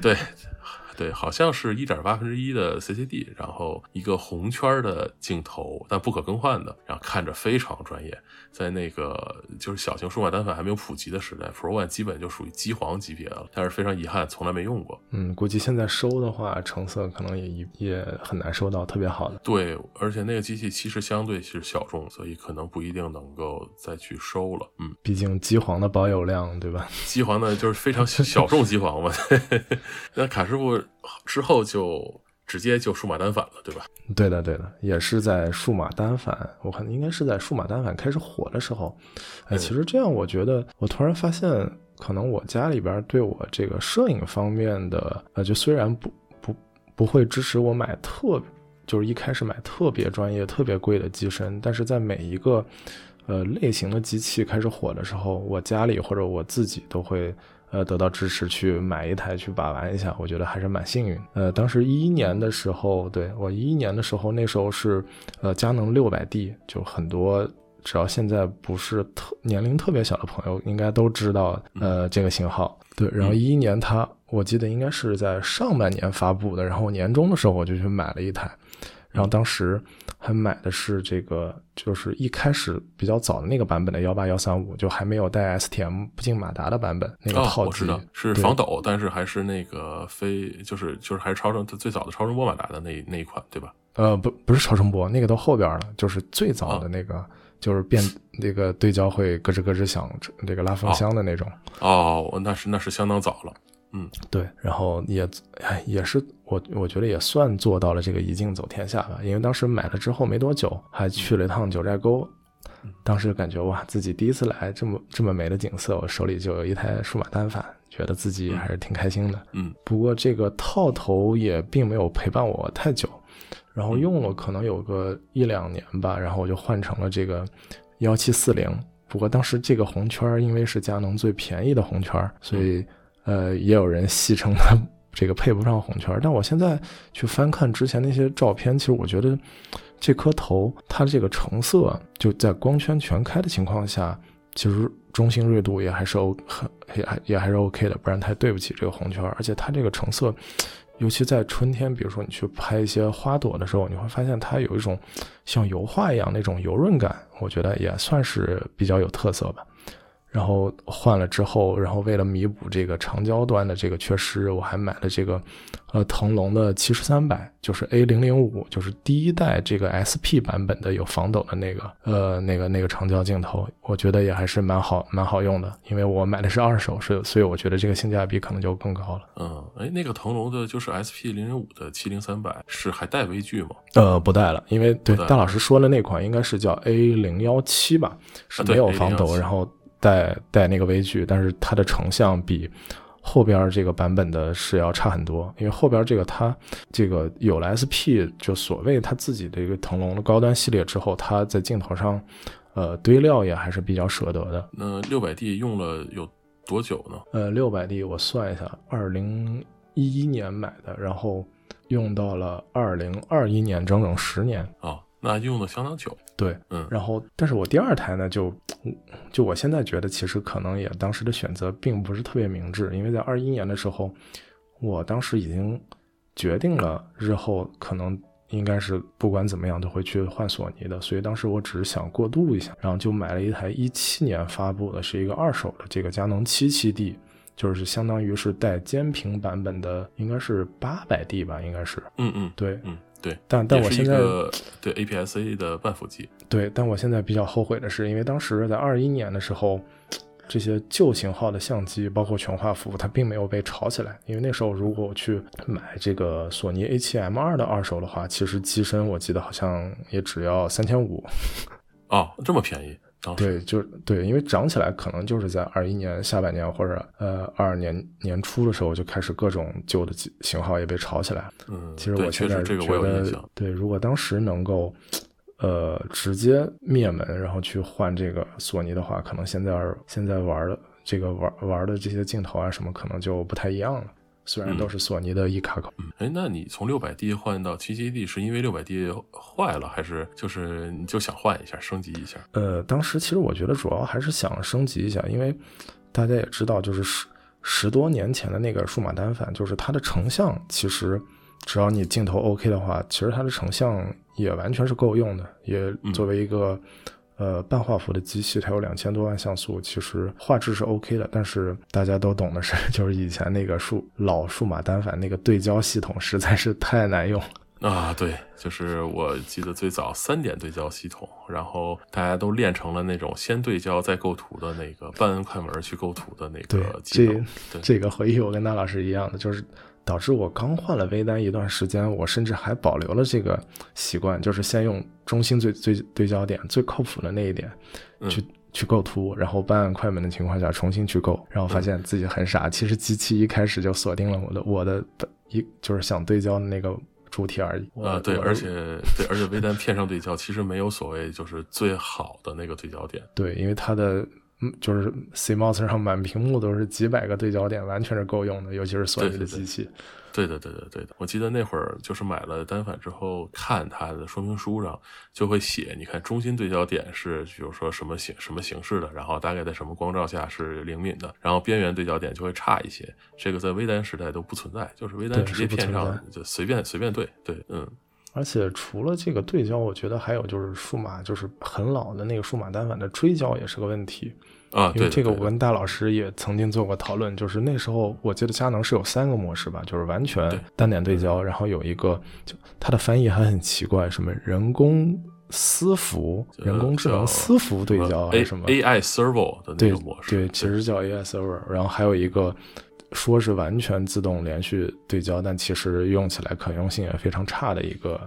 对，对，好像是一点八分之一的 CCD，然后一个红圈的镜头，但不可更换的，然后看着非常专业。在那个就是小型数码单反还没有普及的时代，Pro One 基本就属于机皇级别了。但是非常遗憾，从来没用过。嗯，估计现在收的话，成色可能也也很难收到特别好的。对，而且那个机器其实相对是小众，所以可能不一定能够再去收了。嗯，毕竟机皇的保有量，对吧？机皇呢，就是非常小众机皇嘛。那卡师傅之后就。直接就数码单反了，对吧？对的，对的，也是在数码单反，我看应该是在数码单反开始火的时候。哎，其实这样，我觉得我突然发现，可能我家里边对我这个摄影方面的，呃，就虽然不不不会支持我买特，就是一开始买特别专业、特别贵的机身，但是在每一个呃类型的机器开始火的时候，我家里或者我自己都会。呃，得到支持去买一台去把玩一下，我觉得还是蛮幸运。呃，当时一一年的时候，对我一一年的时候，那时候是呃佳能六百 D，就很多只要现在不是特年龄特别小的朋友，应该都知道呃这个型号。对，然后一一年它，我记得应该是在上半年发布的，然后年终的时候我就去买了一台。然后当时还买的是这个，就是一开始比较早的那个版本的幺八幺三五，就还没有带 STM 不进马达的版本那个套机，是防抖，但是还是那个非，就是就是还是超声最早的超声波马达的那那一款，对吧？呃，不不是超声波，那个都后边了，就是最早的那个，就是变那个对焦会咯吱咯吱响，这个拉风箱的那种。哦，那是那是相当早了。嗯，对，然后也，哎，也是我，我觉得也算做到了这个一镜走天下吧。因为当时买了之后没多久，还去了一趟九寨沟，当时感觉哇，自己第一次来这么这么美的景色，我手里就有一台数码单反，觉得自己还是挺开心的。嗯，不过这个套头也并没有陪伴我太久，然后用了可能有个一两年吧，然后我就换成了这个幺七四零。不过当时这个红圈因为是佳能最便宜的红圈，所以。呃，也有人戏称它这个配不上红圈，但我现在去翻看之前那些照片，其实我觉得这颗头它这个成色就在光圈全开的情况下，其实中心锐度也还是 O 很也还也还是 OK 的，不然太对不起这个红圈。而且它这个成色，尤其在春天，比如说你去拍一些花朵的时候，你会发现它有一种像油画一样那种油润感，我觉得也算是比较有特色吧。然后换了之后，然后为了弥补这个长焦端的这个缺失，我还买了这个，呃，腾龙的七十三百，就是 A 零零五，就是第一代这个 SP 版本的有防抖的那个，呃，那个那个长焦镜头，我觉得也还是蛮好蛮好用的，因为我买的是二手，所以所以我觉得这个性价比可能就更高了。嗯，哎，那个腾龙的就是 SP 零零五的七零三百是还带微距吗？呃，不带了，因为对大老师说的那款应该是叫 A 零幺七吧，是没有防抖，然后。带带那个微距，但是它的成像比后边这个版本的是要差很多，因为后边这个它这个有了 SP，就所谓它自己的一个腾龙的高端系列之后，它在镜头上，呃，堆料也还是比较舍得的。那六百 D 用了有多久呢？呃，六百 D 我算一下，二零一一年买的，然后用到了二零二一年，整整十年啊。那用的相当久，对，嗯，然后，但是我第二台呢，就，就我现在觉得，其实可能也当时的选择并不是特别明智，因为在二一年的时候，我当时已经决定了日后可能应该是不管怎么样都会去换索尼的，所以当时我只是想过渡一下，然后就买了一台一七年发布的，是一个二手的这个佳能七七 D，就是相当于是带尖屏版本的，应该是八百 D 吧，应该是，嗯嗯，对，嗯。对，但但我现在对 APS-C 的半幅机，对，但我现在比较后悔的是，因为当时在二一年的时候，这些旧型号的相机，包括全画幅，它并没有被炒起来。因为那时候如果我去买这个索尼 A7M2 的二手的话，其实机身我记得好像也只要三千五。哦，这么便宜。对，就对，因为涨起来可能就是在二一年下半年或者呃二二年年初的时候就开始各种旧的型号也被炒起来了。嗯，其实我现在觉得，对，如果当时能够呃直接灭门，然后去换这个索尼的话，可能现在现在玩的这个玩玩的这些镜头啊什么，可能就不太一样了。虽然都是索尼的一卡口，嗯，哎，那你从六百 D 换到七七 D 是因为六百 D 坏了，还是就是你就想换一下升级一下？呃，当时其实我觉得主要还是想升级一下，因为大家也知道，就是十多年前的那个数码单反，就是它的成像，其实只要你镜头 OK 的话，其实它的成像也完全是够用的。也作为一个呃半画幅的机器，它有两千多万像素，其实画质是 OK 的。但是大家都懂的是，就是以前那个数老数码单反那个对焦系统实在是太难用。啊，对，就是我记得最早三点对焦系统，然后大家都练成了那种先对焦再构图的那个半摁快门去构图的那个技能。这这个回忆我跟大老师一样的，就是导致我刚换了微单一段时间，我甚至还保留了这个习惯，就是先用中心最最对焦点最靠谱的那一点去去构图，然后半按快门的情况下重新去构，然后发现自己很傻，其实机器一开始就锁定了我的我的一就是想对焦的那个。主体而已。啊，对，而且对，而且微单片上对焦其实没有所谓就是最好的那个对焦点，对，因为它的就是 CMOS 上满屏幕都是几百个对焦点，完全是够用的，尤其是索尼的机器。对的，对的，对的。我记得那会儿就是买了单反之后，看它的说明书上就会写，你看中心对焦点是，比如说什么形什么形式的，然后大概在什么光照下是灵敏的，然后边缘对焦点就会差一些。这个在微单时代都不存在，就是微单直接片上就随便随便对对，嗯。而且除了这个对焦，我觉得还有就是数码，就是很老的那个数码单反的追焦也是个问题。啊，因为这个我跟大老师也曾经做过讨论，就是那时候我记得佳能是有三个模式吧，就是完全单点对焦，然后有一个就它的翻译还很奇怪，什么人工私服、人工智能私服对焦还是什么 AI Servo 的那个模式，对，其实叫 AI Servo，然后还有一个说是完全自动连续对焦，但其实用起来可用性也非常差的一个。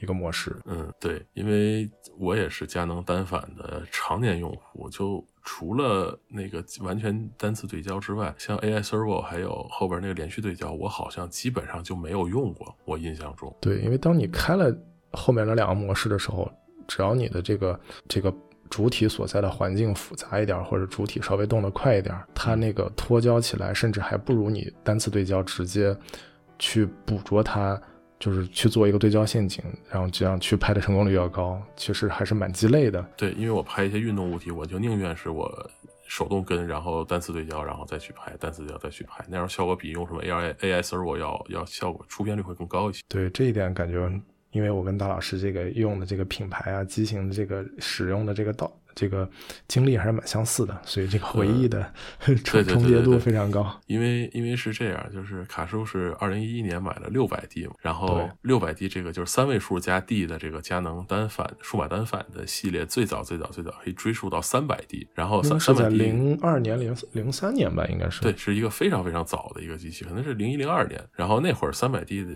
一个模式，嗯，对，因为我也是佳能单反的常年用户，就除了那个完全单次对焦之外，像 AI Servo 还有后边那个连续对焦，我好像基本上就没有用过。我印象中，对，因为当你开了后面那两个模式的时候，只要你的这个这个主体所在的环境复杂一点，或者主体稍微动得快一点，它那个脱焦起来，甚至还不如你单次对焦直接去捕捉它。就是去做一个对焦陷阱，然后这样去拍的成功率要高，其实还是蛮鸡肋的。对，因为我拍一些运动物体，我就宁愿是我手动跟，然后单次对焦，然后再去拍，单次对焦再去拍，那样效果比用什么 A I A S R 我要要效果出片率会更高一些。对这一点感觉，因为我跟大老师这个用的这个品牌啊，机型的这个使用的这个道。这个经历还是蛮相似的，所以这个回忆的重重叠度非常高。因为因为是这样，就是卡叔是二零一一年买了六百 D 嘛，然后六百 D 这个就是三位数加 D 的这个佳能单反数码单反的系列，最早最早最早可以追溯到三百 D，然后三三百 D 零二年零零三年吧，应该是对，是一个非常非常早的一个机器，可能是零一零二年，然后那会儿三百 D 的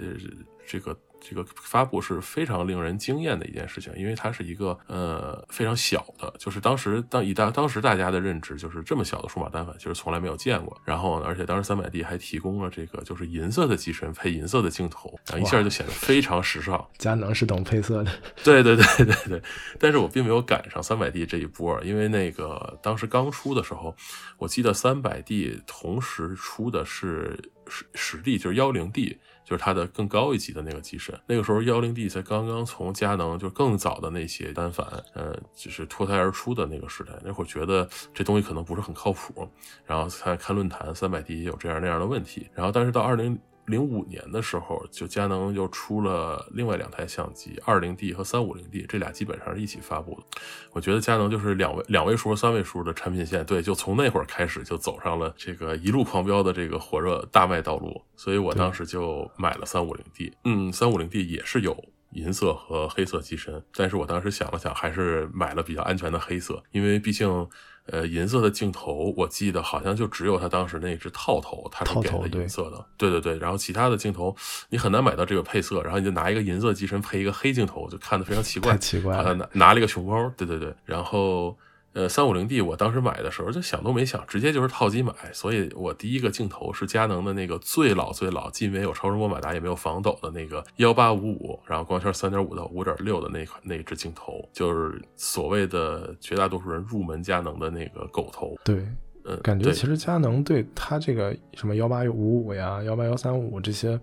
这个。这个发布是非常令人惊艳的一件事情，因为它是一个呃非常小的，就是当时当以大当时大家的认知就是这么小的数码单反，其实从来没有见过。然后呢，而且当时三百 D 还提供了这个就是银色的机身配银色的镜头，然后一下就显得非常时尚。佳能是懂配色的，对对对对对。但是我并没有赶上三百 D 这一波，因为那个当时刚出的时候，我记得三百 D 同时出的是十十 D，就是幺零 D。就是它的更高一级的那个机身，那个时候幺零 D 才刚刚从佳能就是更早的那些单反，呃，就是脱胎而出的那个时代。那会儿觉得这东西可能不是很靠谱，然后看看论坛，三百 D 也有这样那样的问题。然后，但是到二零。零五年的时候，就佳能又出了另外两台相机，二零 D 和三五零 D，这俩基本上是一起发布的。我觉得佳能就是两位两位数、三位数的产品线，对，就从那会儿开始就走上了这个一路狂飙的这个火热大卖道路。所以我当时就买了三五零 D，嗯，三五零 D 也是有银色和黑色机身，但是我当时想了想，还是买了比较安全的黑色，因为毕竟。呃，银色的镜头，我记得好像就只有他当时那只套头，它是给的银色的。对对对，然后其他的镜头你很难买到这个配色，然后你就拿一个银色机身配一个黑镜头，就看的非常奇怪。太奇怪拿了一个熊猫。对对对，然后。呃，三五零 D，我当时买的时候就想都没想，直接就是套机买。所以我第一个镜头是佳能的那个最老最老，既没有超声波马达，也没有防抖的那个幺八五五，然后光圈三点五到五点六的那款那只镜头，就是所谓的绝大多数人入门佳能的那个狗头。对，嗯，感觉其实佳能对它这个什么幺八五五呀、幺八幺三五这些。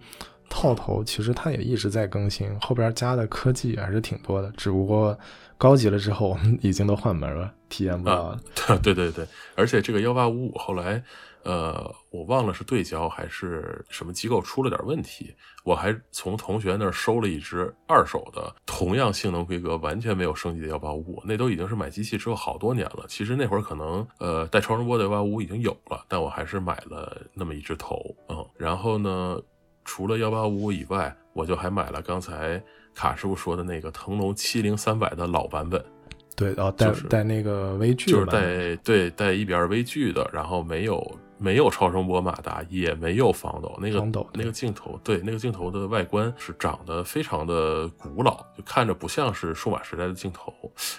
套头其实它也一直在更新，后边加的科技还是挺多的，只不过高级了之后我们已经都换门了，体验不到了。对对对，而且这个幺八五五后来。呃，我忘了是对焦还是什么机构出了点问题，我还从同学那儿收了一只二手的，同样性能规格完全没有升级的幺八五五，那都已经是买机器之后好多年了。其实那会儿可能呃带超声波的幺八五五已经有了，但我还是买了那么一只头，嗯，然后呢，除了幺八五五以外，我就还买了刚才卡师傅说的那个腾龙七零三百的老版本。对，然后带带那个微距，就是带对带一比二微距的，然后没有没有超声波马达，也没有防抖，那个抖那个镜头，对那个镜头的外观是长得非常的古老，就看着不像是数码时代的镜头。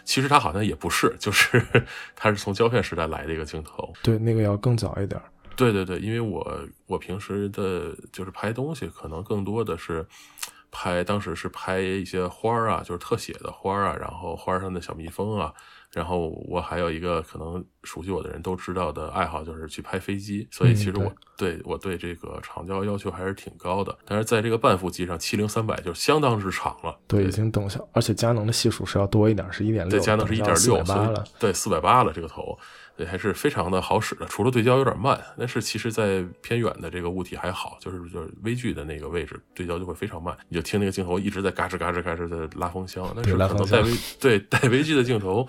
其实它好像也不是，就是 它是从胶片时代来的一个镜头。对，那个要更早一点。对对对，因为我我平时的就是拍东西，可能更多的是。拍当时是拍一些花儿啊，就是特写的花儿啊，然后花上的小蜜蜂啊，然后我还有一个可能熟悉我的人都知道的爱好，就是去拍飞机。所以其实我对我对这个长焦要求还是挺高的。但是在这个半幅机上，七零三百就相当之长了。对，已经等效，而且佳能的系数是要多一点，是一点六。对，佳能是一点六，对，四百八了这个头。对，还是非常的好使的，除了对焦有点慢，但是其实，在偏远的这个物体还好，就是就是微距的那个位置，对焦就会非常慢，你就听那个镜头一直在嘎吱嘎吱嘎吱的拉风箱，但是可能带微对带微距的镜头，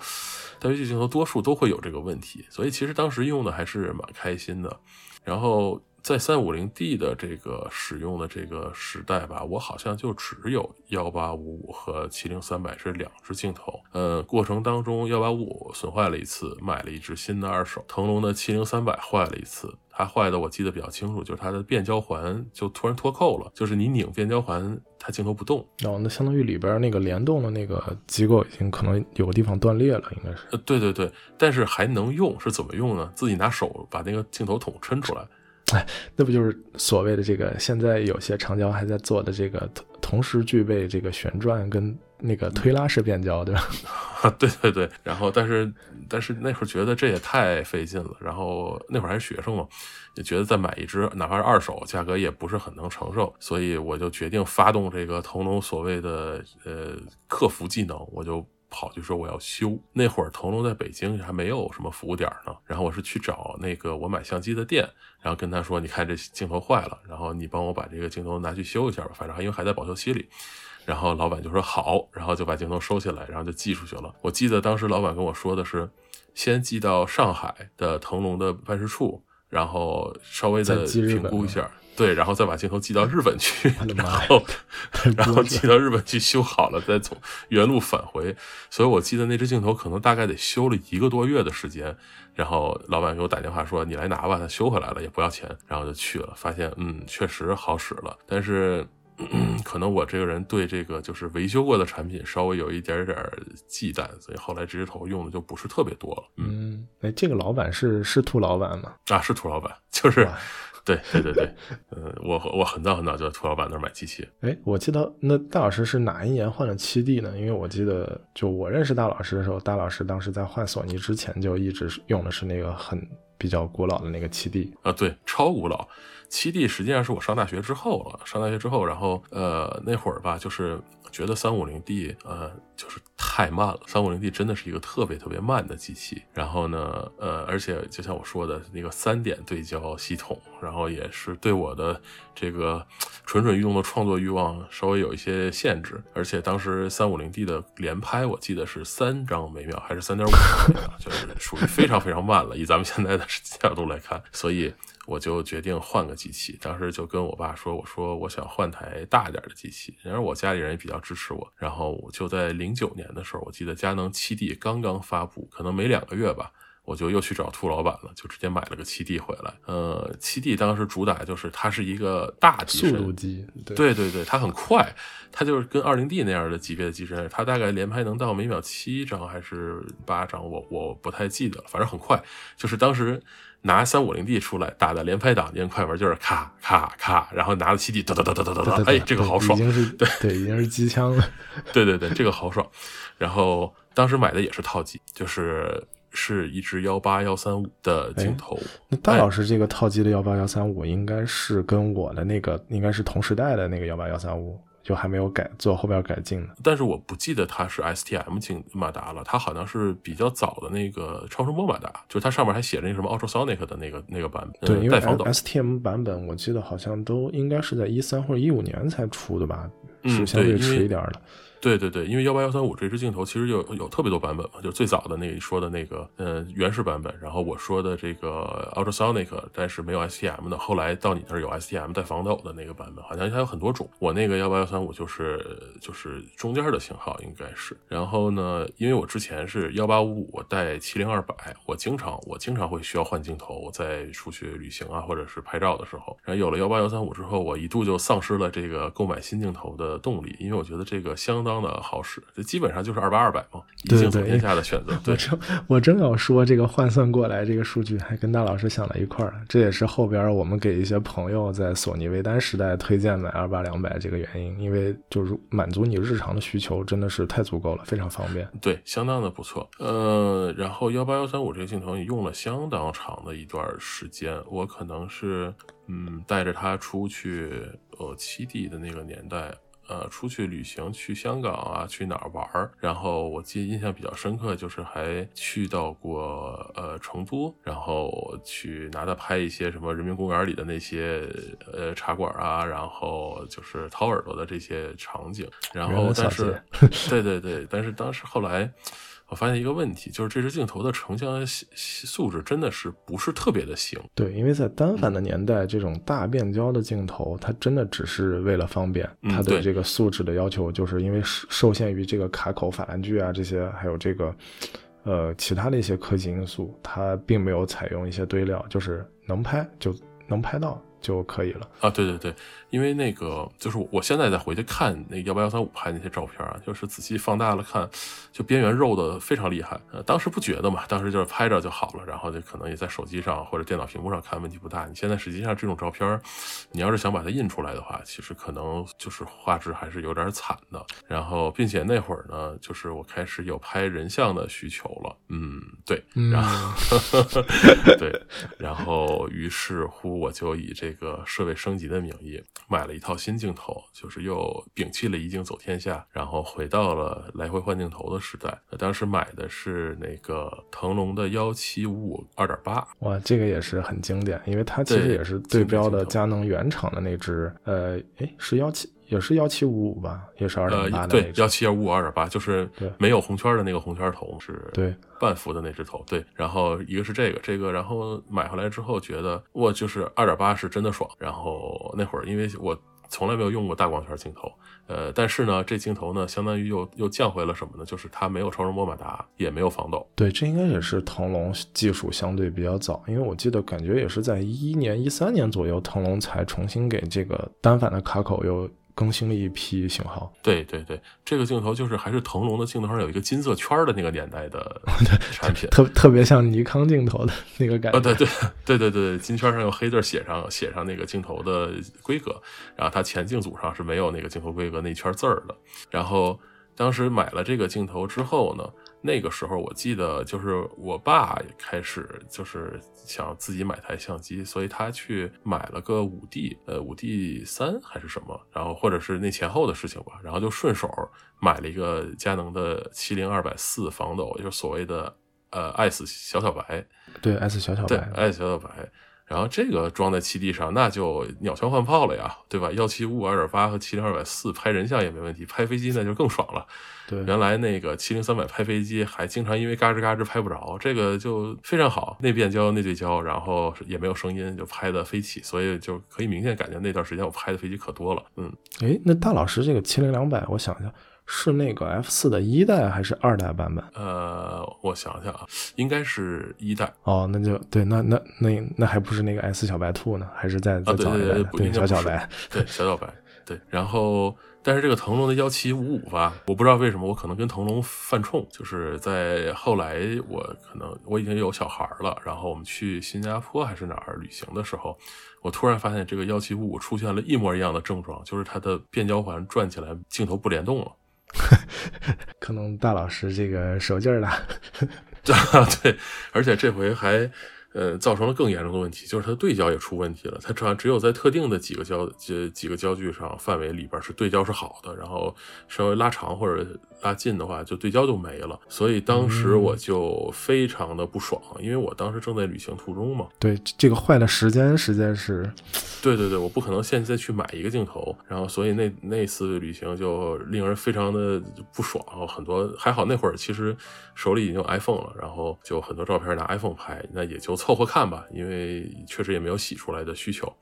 带微距镜头多数都会有这个问题，所以其实当时用的还是蛮开心的，然后。在三五零 D 的这个使用的这个时代吧，我好像就只有幺八五五和七零三百这两只镜头。呃，过程当中幺八五五损坏了一次，买了一只新的二手。腾龙的七零三百坏了一次，它坏的我记得比较清楚，就是它的变焦环就突然脱扣了，就是你拧变焦环，它镜头不动。哦，那相当于里边那个联动的那个机构已经可能有个地方断裂了，应该是。呃，对对对，但是还能用，是怎么用呢？自己拿手把那个镜头筒抻出来。哎，那不就是所谓的这个？现在有些长焦还在做的这个，同时具备这个旋转跟那个推拉式变焦，对吧？对对对。然后，但是但是那会儿觉得这也太费劲了。然后那会儿还是学生嘛，也觉得再买一只，哪怕是二手，价格也不是很能承受。所以我就决定发动这个腾龙所谓的呃客服技能，我就。跑去说我要修，那会儿腾龙在北京还没有什么服务点呢。然后我是去找那个我买相机的店，然后跟他说：“你看这镜头坏了，然后你帮我把这个镜头拿去修一下吧，反正还因为还在保修期里。”然后老板就说好，然后就把镜头收起来，然后就寄出去了。我记得当时老板跟我说的是，先寄到上海的腾龙的办事处，然后稍微的评估一下。对，然后再把镜头寄到日本去，然后，然后寄到日本去修好了，再从原路返回。所以我记得那只镜头可能大概得修了一个多月的时间。然后老板给我打电话说：“你来拿吧，他修回来了，也不要钱。”然后就去了，发现嗯，确实好使了。但是 可能我这个人对这个就是维修过的产品稍微有一点点忌惮，所以后来这只头用的就不是特别多了。嗯，哎，这个老板是是兔老板吗？啊，是兔老板，就是。对对对对，呃，我我很早很早就在兔老板那儿买机器。哎，我记得那大老师是哪一年换了七 D 呢？因为我记得就我认识大老师的时候，大老师当时在换索尼之前就一直用的是那个很比较古老的那个七 D 啊，对，超古老。七 D 实际上是我上大学之后了，上大学之后，然后呃那会儿吧，就是觉得三五零 D 呃就是太慢了，三五零 D 真的是一个特别特别慢的机器。然后呢，呃，而且就像我说的那个三点对焦系统，然后也是对我的这个蠢蠢欲动的创作欲望稍微有一些限制。而且当时三五零 D 的连拍，我记得是三张每秒还是三点五张每秒，就是属于非常非常慢了，以咱们现在的角度来看，所以。我就决定换个机器，当时就跟我爸说：“我说我想换台大点的机器。”然后我家里人也比较支持我。然后我就在零九年的时候，我记得佳能七 D 刚刚发布，可能没两个月吧，我就又去找兔老板了，就直接买了个七 D 回来。呃，七 D 当时主打就是它是一个大机速度机，对对对，它很快，它就是跟二零 D 那样的级别的机身，它大概连拍能到每秒七张还是八张，我我不太记得了，反正很快，就是当时。拿三五零 D 出来打的连拍档连快门就是咔咔咔，然后拿着七 D 哒哒哒哒哒哒哒，哎，这个好爽，已经是 对对，已经是机枪了，对对对，这个好爽。然后当时买的也是套机，就是是一支幺八幺三五的镜头。那大老师这个套机的幺八幺三五应该是跟我的那个应该是同时代的那个幺八幺三五。就还没有改做后边改进呢，但是我不记得它是 STM 进马达了，它好像是比较早的那个超声波马达，就是它上面还写着那什么 Ultrasonic 的那个那个版本，对，因为 STM 版本我记得好像都应该是在一三或者一五年才出的吧，是相对迟一点的。对对对，因为幺八幺三五这支镜头其实有有特别多版本嘛，就最早的那个说的那个呃原始版本，然后我说的这个 ultrasonic，但是没有 STM 的，后来到你那儿有 STM 带防抖的那个版本，好像还有很多种。我那个幺八幺三五就是就是中间的型号应该是。然后呢，因为我之前是幺八五五带七零二百，我经常我经常会需要换镜头，在出去旅行啊或者是拍照的时候。然后有了幺八幺三五之后，我一度就丧失了这个购买新镜头的动力，因为我觉得这个相当。的好使，这基本上就是二八二百嘛，一镜走天下的选择。我正我正要说这个换算过来，这个数据还跟大老师想到一块儿，这也是后边我们给一些朋友在索尼微单时代推荐买二八两百这个原因，因为就是满足你日常的需求，真的是太足够了，非常方便。对，相当的不错。呃，然后幺八幺三五这个镜头也用了相当长的一段时间，我可能是嗯带着它出去呃七 D 的那个年代。呃，出去旅行，去香港啊，去哪儿玩儿？然后我记得印象比较深刻，就是还去到过呃成都，然后去拿它拍一些什么人民公园里的那些呃茶馆啊，然后就是掏耳朵的这些场景。然后但是，对对对，但是当时后来。我发现一个问题，就是这支镜头的成像素质真的是不是特别的行。对，因为在单反的年代，这种大变焦的镜头，它真的只是为了方便，它的这个素质的要求，就是因为受限于这个卡口、法兰距啊这些，还有这个呃其他的一些科技因素，它并没有采用一些堆料，就是能拍就能拍到。就可以了啊！对对对，因为那个就是我现在再回去看那幺八幺三五拍那些照片啊，就是仔细放大了看，就边缘肉的非常厉害。呃，当时不觉得嘛，当时就是拍着就好了，然后就可能也在手机上或者电脑屏幕上看问题不大。你现在实际上这种照片，你要是想把它印出来的话，其实可能就是画质还是有点惨的。然后，并且那会儿呢，就是我开始有拍人像的需求了。嗯，对，然后 对，然后于是乎我就以这。这个设备升级的名义买了一套新镜头，就是又摒弃了一镜走天下，然后回到了来回换镜头的时代。当时买的是那个腾龙的幺七五五二点八，哇，这个也是很经典，因为它其实也是对标的佳能原厂的那只，呃，哎，是幺七。也是幺七五五吧，也是二点八的。对，幺七幺五五二点八，就是没有红圈的那个红圈头，是对半幅的那只头。对，然后一个是这个，这个，然后买回来之后觉得，我就是二点八是真的爽。然后那会儿因为我从来没有用过大光圈镜头。呃，但是呢，这镜头呢，相当于又又降回了什么呢？就是它没有超声波马达，也没有防抖。对，这应该也是腾龙技术相对比较早，因为我记得感觉也是在一一年、一三年左右，腾龙才重新给这个单反的卡口又。更新了一批型号，对对对，这个镜头就是还是腾龙的镜头上有一个金色圈的那个年代的 产品，特特别像尼康镜头的那个感觉。对对对对对，金圈上用黑字写上写上那个镜头的规格，然后它前镜组上是没有那个镜头规格那一圈字儿的。然后当时买了这个镜头之后呢。那个时候我记得就是我爸开始就是想自己买台相机，所以他去买了个五 D，呃五 D 三还是什么，然后或者是那前后的事情吧，然后就顺手买了一个佳能的七零二百四防抖，就是所谓的呃 S 小小白，对 S 小小白，对 S 小小白。然后这个装在七 D 上，那就鸟枪换炮了呀，对吧？幺七五五二点八和七零二百四拍人像也没问题，拍飞机那就更爽了。对，原来那个七零三百拍飞机还经常因为嘎吱嘎吱拍不着，这个就非常好，内变焦内对焦，然后也没有声音，就拍的飞起，所以就可以明显感觉那段时间我拍的飞机可多了。嗯，哎，那大老师这个七零两百，我想一下。是那个 F 四的一代还是二代版本？呃，我想想啊，应该是一代。哦，那就对，那那那那还不是那个 S 小白兔呢？还是在再早一点？对，小小白，对，小小白，对。然后，但是这个腾龙的幺七五五吧，我不知道为什么，我可能跟腾龙犯冲，就是在后来，我可能我已经有小孩了，然后我们去新加坡还是哪儿旅行的时候，我突然发现这个幺七五五出现了一模一样的症状，就是它的变焦环转起来，镜头不联动了。可能大老师这个手劲儿大，对，而且这回还。呃，造成了更严重的问题，就是它对焦也出问题了。它只只有在特定的几个焦几几个焦距上范围里边是对焦是好的，然后稍微拉长或者拉近的话，就对焦就没了。所以当时我就非常的不爽，因为我当时正在旅行途中嘛。对，这个坏的时间实在是。对对对，我不可能现在去买一个镜头，然后所以那那次旅行就令人非常的不爽。很多还好那会儿其实手里已经有 iPhone 了，然后就很多照片拿 iPhone 拍，那也就。凑合看吧，因为确实也没有洗出来的需求。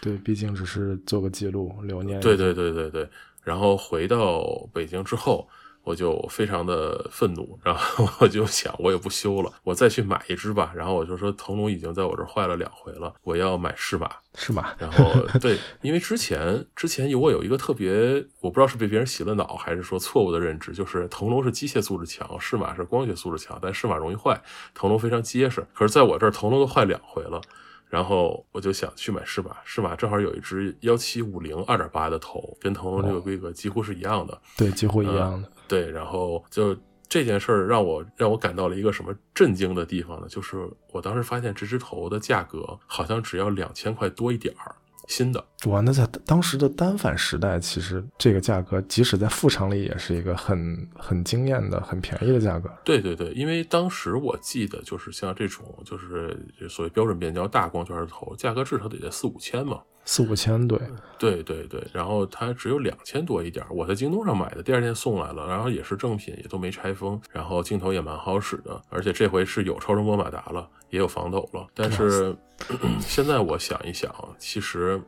对，毕竟只是做个记录留念。对对对对对。然后回到北京之后。我就非常的愤怒，然后我就想，我也不修了，我再去买一只吧。然后我就说，腾龙已经在我这儿坏了两回了，我要买适马。适马。然后对，因为之前之前有我有一个特别，我不知道是被别人洗了脑，还是说错误的认知，就是腾龙是机械素质强，适马是光学素质强，但适马容易坏，腾龙非常结实。可是在我这儿，腾龙都坏两回了。然后我就想去买适马，适马正好有一只幺七五零二点八的头，跟腾龙这个规格几乎是一样的。对，几乎一样的。对，然后就这件事儿让我让我感到了一个什么震惊的地方呢？就是我当时发现这只头的价格好像只要两千块多一点儿。新的哇，那在当时的单反时代，其实这个价格，即使在副厂里，也是一个很很惊艳的、很便宜的价格。对对对，因为当时我记得，就是像这种，就是所谓标准变焦大光圈的头，价格至少得在四五千嘛。四五千，对，对对对。然后它只有两千多一点，我在京东上买的，第二天送来了，然后也是正品，也都没拆封，然后镜头也蛮好使的，而且这回是有超声波马达了。也有防抖了，但是 现在我想一想，其实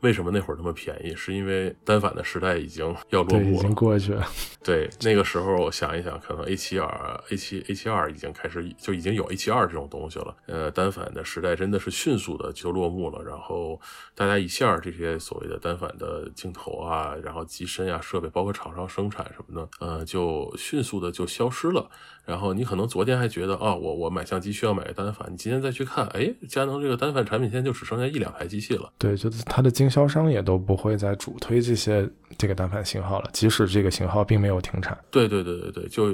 为什么那会儿那么便宜？是因为单反的时代已经要落幕了，已经过去了。对，那个时候我想一想，可能 A 七 R、A 七 A 七 R 已经开始就已经有 A 七 R 这种东西了。呃，单反的时代真的是迅速的就落幕了，然后大家一下这些所谓的单反的镜头啊，然后机身啊、设备，包括厂商生产什么的，呃，就迅速的就消失了。然后你可能昨天还觉得啊，我我买相机需要买个单反，你今天再去看，哎，佳能这个单反产品线就只剩下一两台机器了。对，就是它的经销商也都不会再主推这些这个单反型号了，即使这个型号并没有停产。对对对对对，就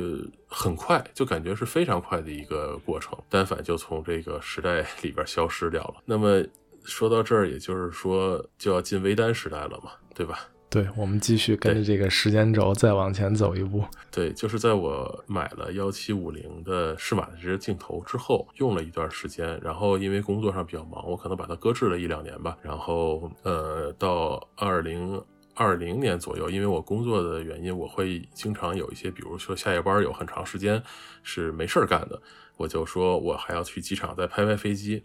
很快，就感觉是非常快的一个过程，单反就从这个时代 里边消失掉了。那么说到这儿，也就是说就要进微单时代了嘛，对吧？对，我们继续跟着这个时间轴再往前走一步。对，就是在我买了幺七五零的适马的这些镜头之后，用了一段时间，然后因为工作上比较忙，我可能把它搁置了一两年吧。然后，呃，到二零二零年左右，因为我工作的原因，我会经常有一些，比如说下夜班有很长时间是没事儿干的，我就说我还要去机场再拍拍飞机。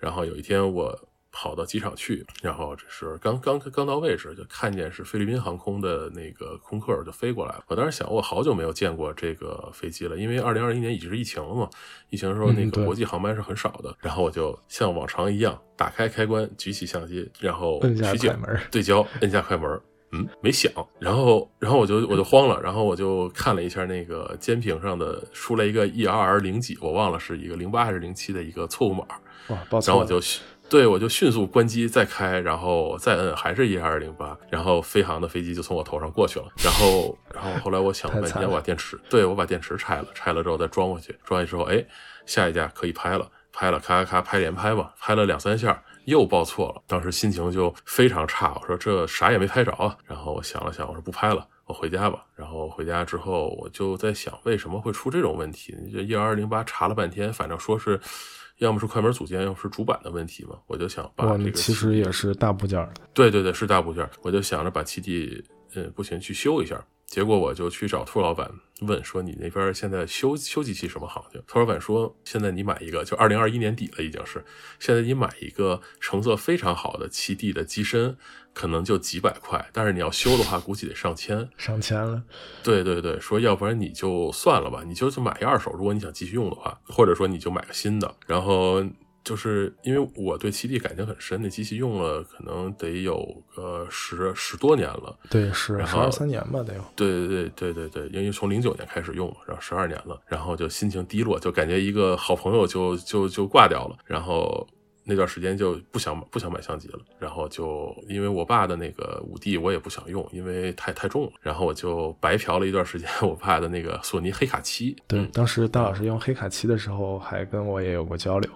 然后有一天我。跑到机场去，然后这是刚刚刚到位置，就看见是菲律宾航空的那个空客就飞过来了。我当时想，我好久没有见过这个飞机了，因为二零二一年已经是疫情了嘛，疫情的时候那个国际航班是很少的。然后我就像往常一样打开开关，举起相机，然后取景对焦，摁下快门，嗯，没响。然后然后我就我就慌了，然后我就看了一下那个监屏上的出来一个 E R R 零几，我忘了是一个零八还是零七的一个错误码。哇，抱歉。然后我就。对，我就迅速关机再开，然后再摁，还是一二零八，然后飞航的飞机就从我头上过去了。然后，然后后来我想了半天，我把电池，对我把电池拆了，拆了之后再装回去，装回去之后，哎，下一架可以拍了，拍了，咔咔咔拍连拍吧，拍了两三下又报错了，当时心情就非常差，我说这啥也没拍着啊。然后我想了想，我说不拍了，我回家吧。然后回家之后，我就在想为什么会出这种问题？这一二零八查了半天，反正说是。要么是快门组件，要么是主板的问题嘛，我就想把这个其实也是大部件对对对，是大部件我就想着把七 D，嗯，不行，去修一下。结果我就去找兔老板问说：“你那边现在修修机器什么行情？”兔老板说：“现在你买一个，就二零二一年底了，已经是现在你买一个成色非常好的七 D 的机身。”可能就几百块，但是你要修的话，估计得上千，上千了。对对对，说要不然你就算了吧，你就去买一二手，如果你想继续用的话，或者说你就买个新的。然后就是因为我对七 D 感情很深，那机器用了可能得有个十十多年了，对，十十二三年吧，得有。对对对对对对，因为从零九年开始用，然后十二年了，然后就心情低落，就感觉一个好朋友就就就挂掉了，然后。那段时间就不想不想买相机了，然后就因为我爸的那个五 D 我也不想用，因为太太重了，然后我就白嫖了一段时间我爸的那个索尼黑卡七。对，嗯当时大老师用黑卡七的时候，还跟我也有过交流。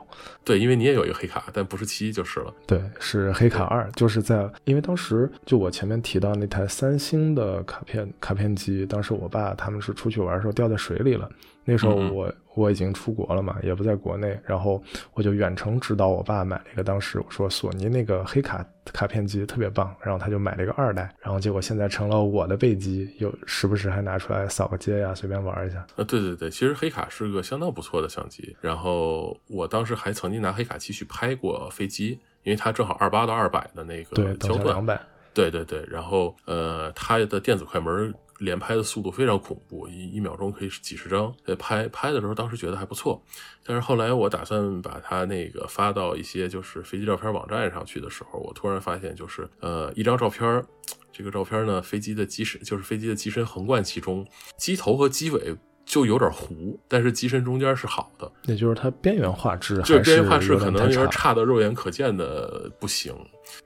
对，因为你也有一个黑卡，但不是七就是了。对，是黑卡二，就是在因为当时就我前面提到那台三星的卡片卡片机，当时我爸他们是出去玩的时候掉在水里了。那时候我我已经出国了嘛，也不在国内，然后我就远程指导我爸买了一个，当时我说索尼那个黑卡卡片机特别棒，然后他就买了一个二代，然后结果现在成了我的备机，有时不时还拿出来扫个街呀，随便玩一下。呃，对对对，其实黑卡是个相当不错的相机。然后我当时还曾经拿黑卡机去拍过飞机，因为它正好二八到二百的那，个焦段两。百。对对对，然后呃，它的电子快门连拍的速度非常恐怖，一一秒钟可以几十张。在拍拍的时候，当时觉得还不错，但是后来我打算把它那个发到一些就是飞机照片网站上去的时候，我突然发现就是呃一张照片，这个照片呢，飞机的机身就是飞机的机身横贯其中，机头和机尾。就有点糊，但是机身中间是好的，那就是它边缘画质还就是边缘画质可能有点。差的肉眼可见的不行。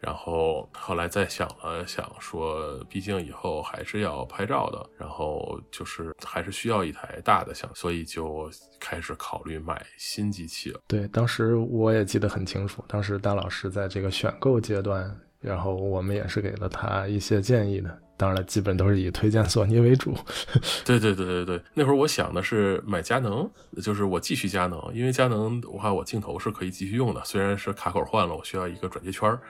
然后后来再想了想，说毕竟以后还是要拍照的，然后就是还是需要一台大的相机，所以就开始考虑买新机器了。对，当时我也记得很清楚，当时大老师在这个选购阶段，然后我们也是给了他一些建议的。当然了，基本都是以推荐索尼为主。对对对对对，那会儿我想的是买佳能，就是我继续佳能，因为佳能的话，我镜头是可以继续用的，虽然是卡口换了，我需要一个转接圈儿，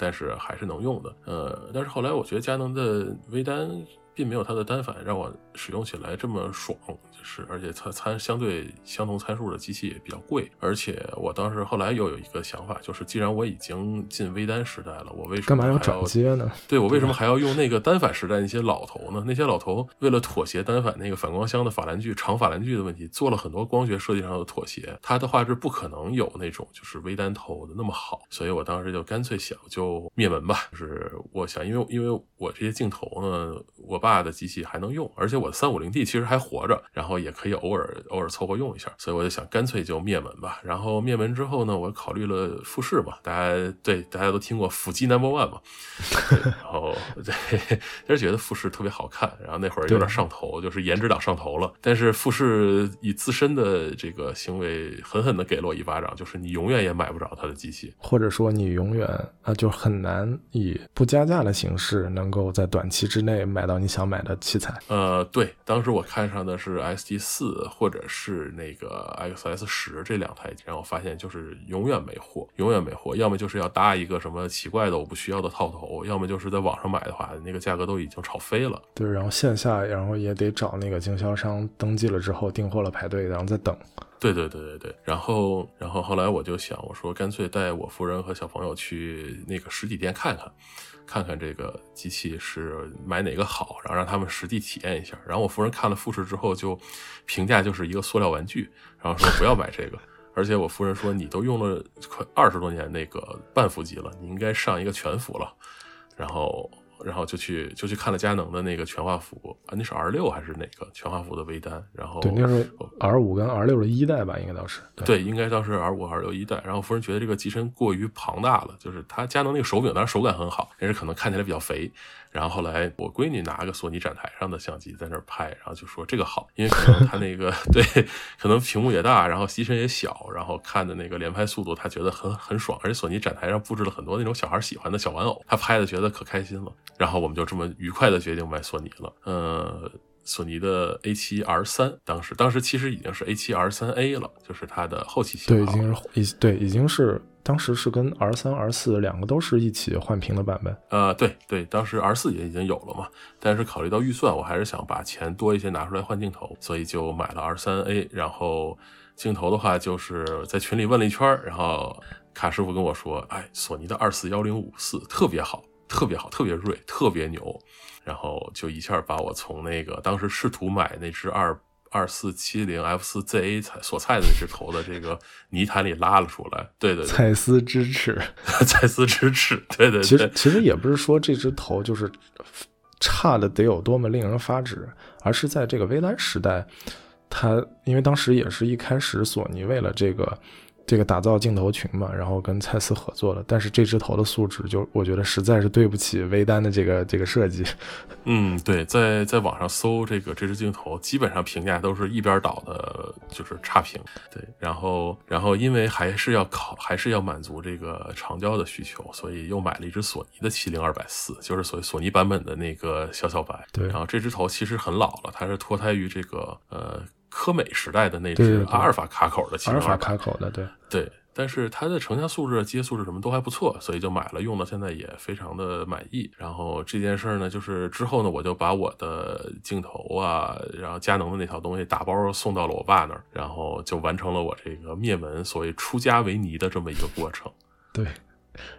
但是还是能用的。呃，但是后来我觉得佳能的微单并没有它的单反让我使用起来这么爽，是而且它参相对相同参数的机器也比较贵，而且我当时后来又有一个想法，就是既然我已经进微单时代了，我为什么干嘛要转接呢？对我为什么还要用那个单反时代那些老头呢？那些老头为了妥协单反那个反光箱的法兰距长法兰距的问题，做了很多光学设计上的妥协。它的画质不可能有那种就是微单头的那么好，所以我当时就干脆想就灭门吧。就是我想，因为因为我这些镜头呢，我爸的机器还能用，而且我的三五零 D 其实还活着，然后也可以偶尔偶尔凑合用一下，所以我就想干脆就灭门吧。然后灭门之后呢，我考虑了富士嘛，大家对大家都听过腹肌 Number One 嘛。然后对，就是觉得富士特别好看，然后那会儿有点上头，就是颜值党上头了。但是富士以自身的这个行为狠狠的给了我一巴掌，就是你永远也买不着他的机器。或者说你永远啊，就很难以不加价的形式，能够在短期之内买到你想买的器材。呃，对，当时我看上的是 SD 四或者是那个 XS 十这两台，然后发现就是永远没货，永远没货，要么就是要搭一个什么奇怪的我不需要的套头，要么就是在网上买的话，那个价格都已经炒飞了。对，然后线下，然后也得找那个经销商登记了之后订货了排队，然后再等。对对对对对，然后然后后来我就想，我说干脆带我夫人和小朋友去那个实体店看看，看看这个机器是买哪个好，然后让他们实地体验一下。然后我夫人看了富士之后，就评价就是一个塑料玩具，然后说不要买这个。而且我夫人说，你都用了快二十多年那个半幅机了，你应该上一个全幅了。然后然后就去就去看了佳能的那个全画幅啊，那是 R 六还是哪个全画幅的微单？然后对，那是 R 五跟 R 六的一代吧，应该倒是。对，应该当时 R 五、R 六一代。然后夫人觉得这个机身过于庞大了，就是它佳能那个手柄，当然手感很好，但是可能看起来比较肥。然后后来我闺女拿个索尼展台上的相机在那儿拍，然后就说这个好，因为可能它那个 对，可能屏幕也大，然后机身也小，然后看的那个连拍速度，她觉得很很爽。而且索尼展台上布置了很多那种小孩喜欢的小玩偶，她拍的觉得可开心了。然后我们就这么愉快的决定买索尼了。呃。索尼的 A 7 R 三当时当时其实已经是 A 7 R 三 A 了，就是它的后期型对，已。经是已对，已经是当时是跟 R 三、R 四两个都是一起换屏的版本。呃，对对，当时 R 四也已经有了嘛，但是考虑到预算，我还是想把钱多一些拿出来换镜头，所以就买了 R 三 A。然后镜头的话，就是在群里问了一圈，然后卡师傅跟我说，哎，索尼的二四幺零五四特别好，特别好，特别锐，特别牛。然后就一下把我从那个当时试图买那只二二四七零 F 四 ZA 彩索蔡的那只头的这个泥潭里拉了出来。对对对，蔡司支持。蔡司支持。对对对，其实其实也不是说这只头就是差的得有多么令人发指，而是在这个微单时代，它因为当时也是一开始索尼为了这个这个打造镜头群嘛，然后跟蔡司合作了，但是这支头的素质就我觉得实在是对不起微单的这个这个设计。嗯，对，在在网上搜这个这支镜头，基本上评价都是一边倒的，就是差评。对，然后然后因为还是要考，还是要满足这个长焦的需求，所以又买了一支索尼的七零二百四，就是所谓索尼版本的那个小小白。对，然后这支头其实很老了，它是脱胎于这个呃。科美时代的那只阿尔法卡口的，阿尔法卡口的，对对，但是它的成像素质、机械素质什么都还不错，所以就买了，用到现在也非常的满意。然后这件事儿呢，就是之后呢，我就把我的镜头啊，然后佳能的那套东西打包送到了我爸那儿，然后就完成了我这个灭门，所谓出家为尼的这么一个过程。对，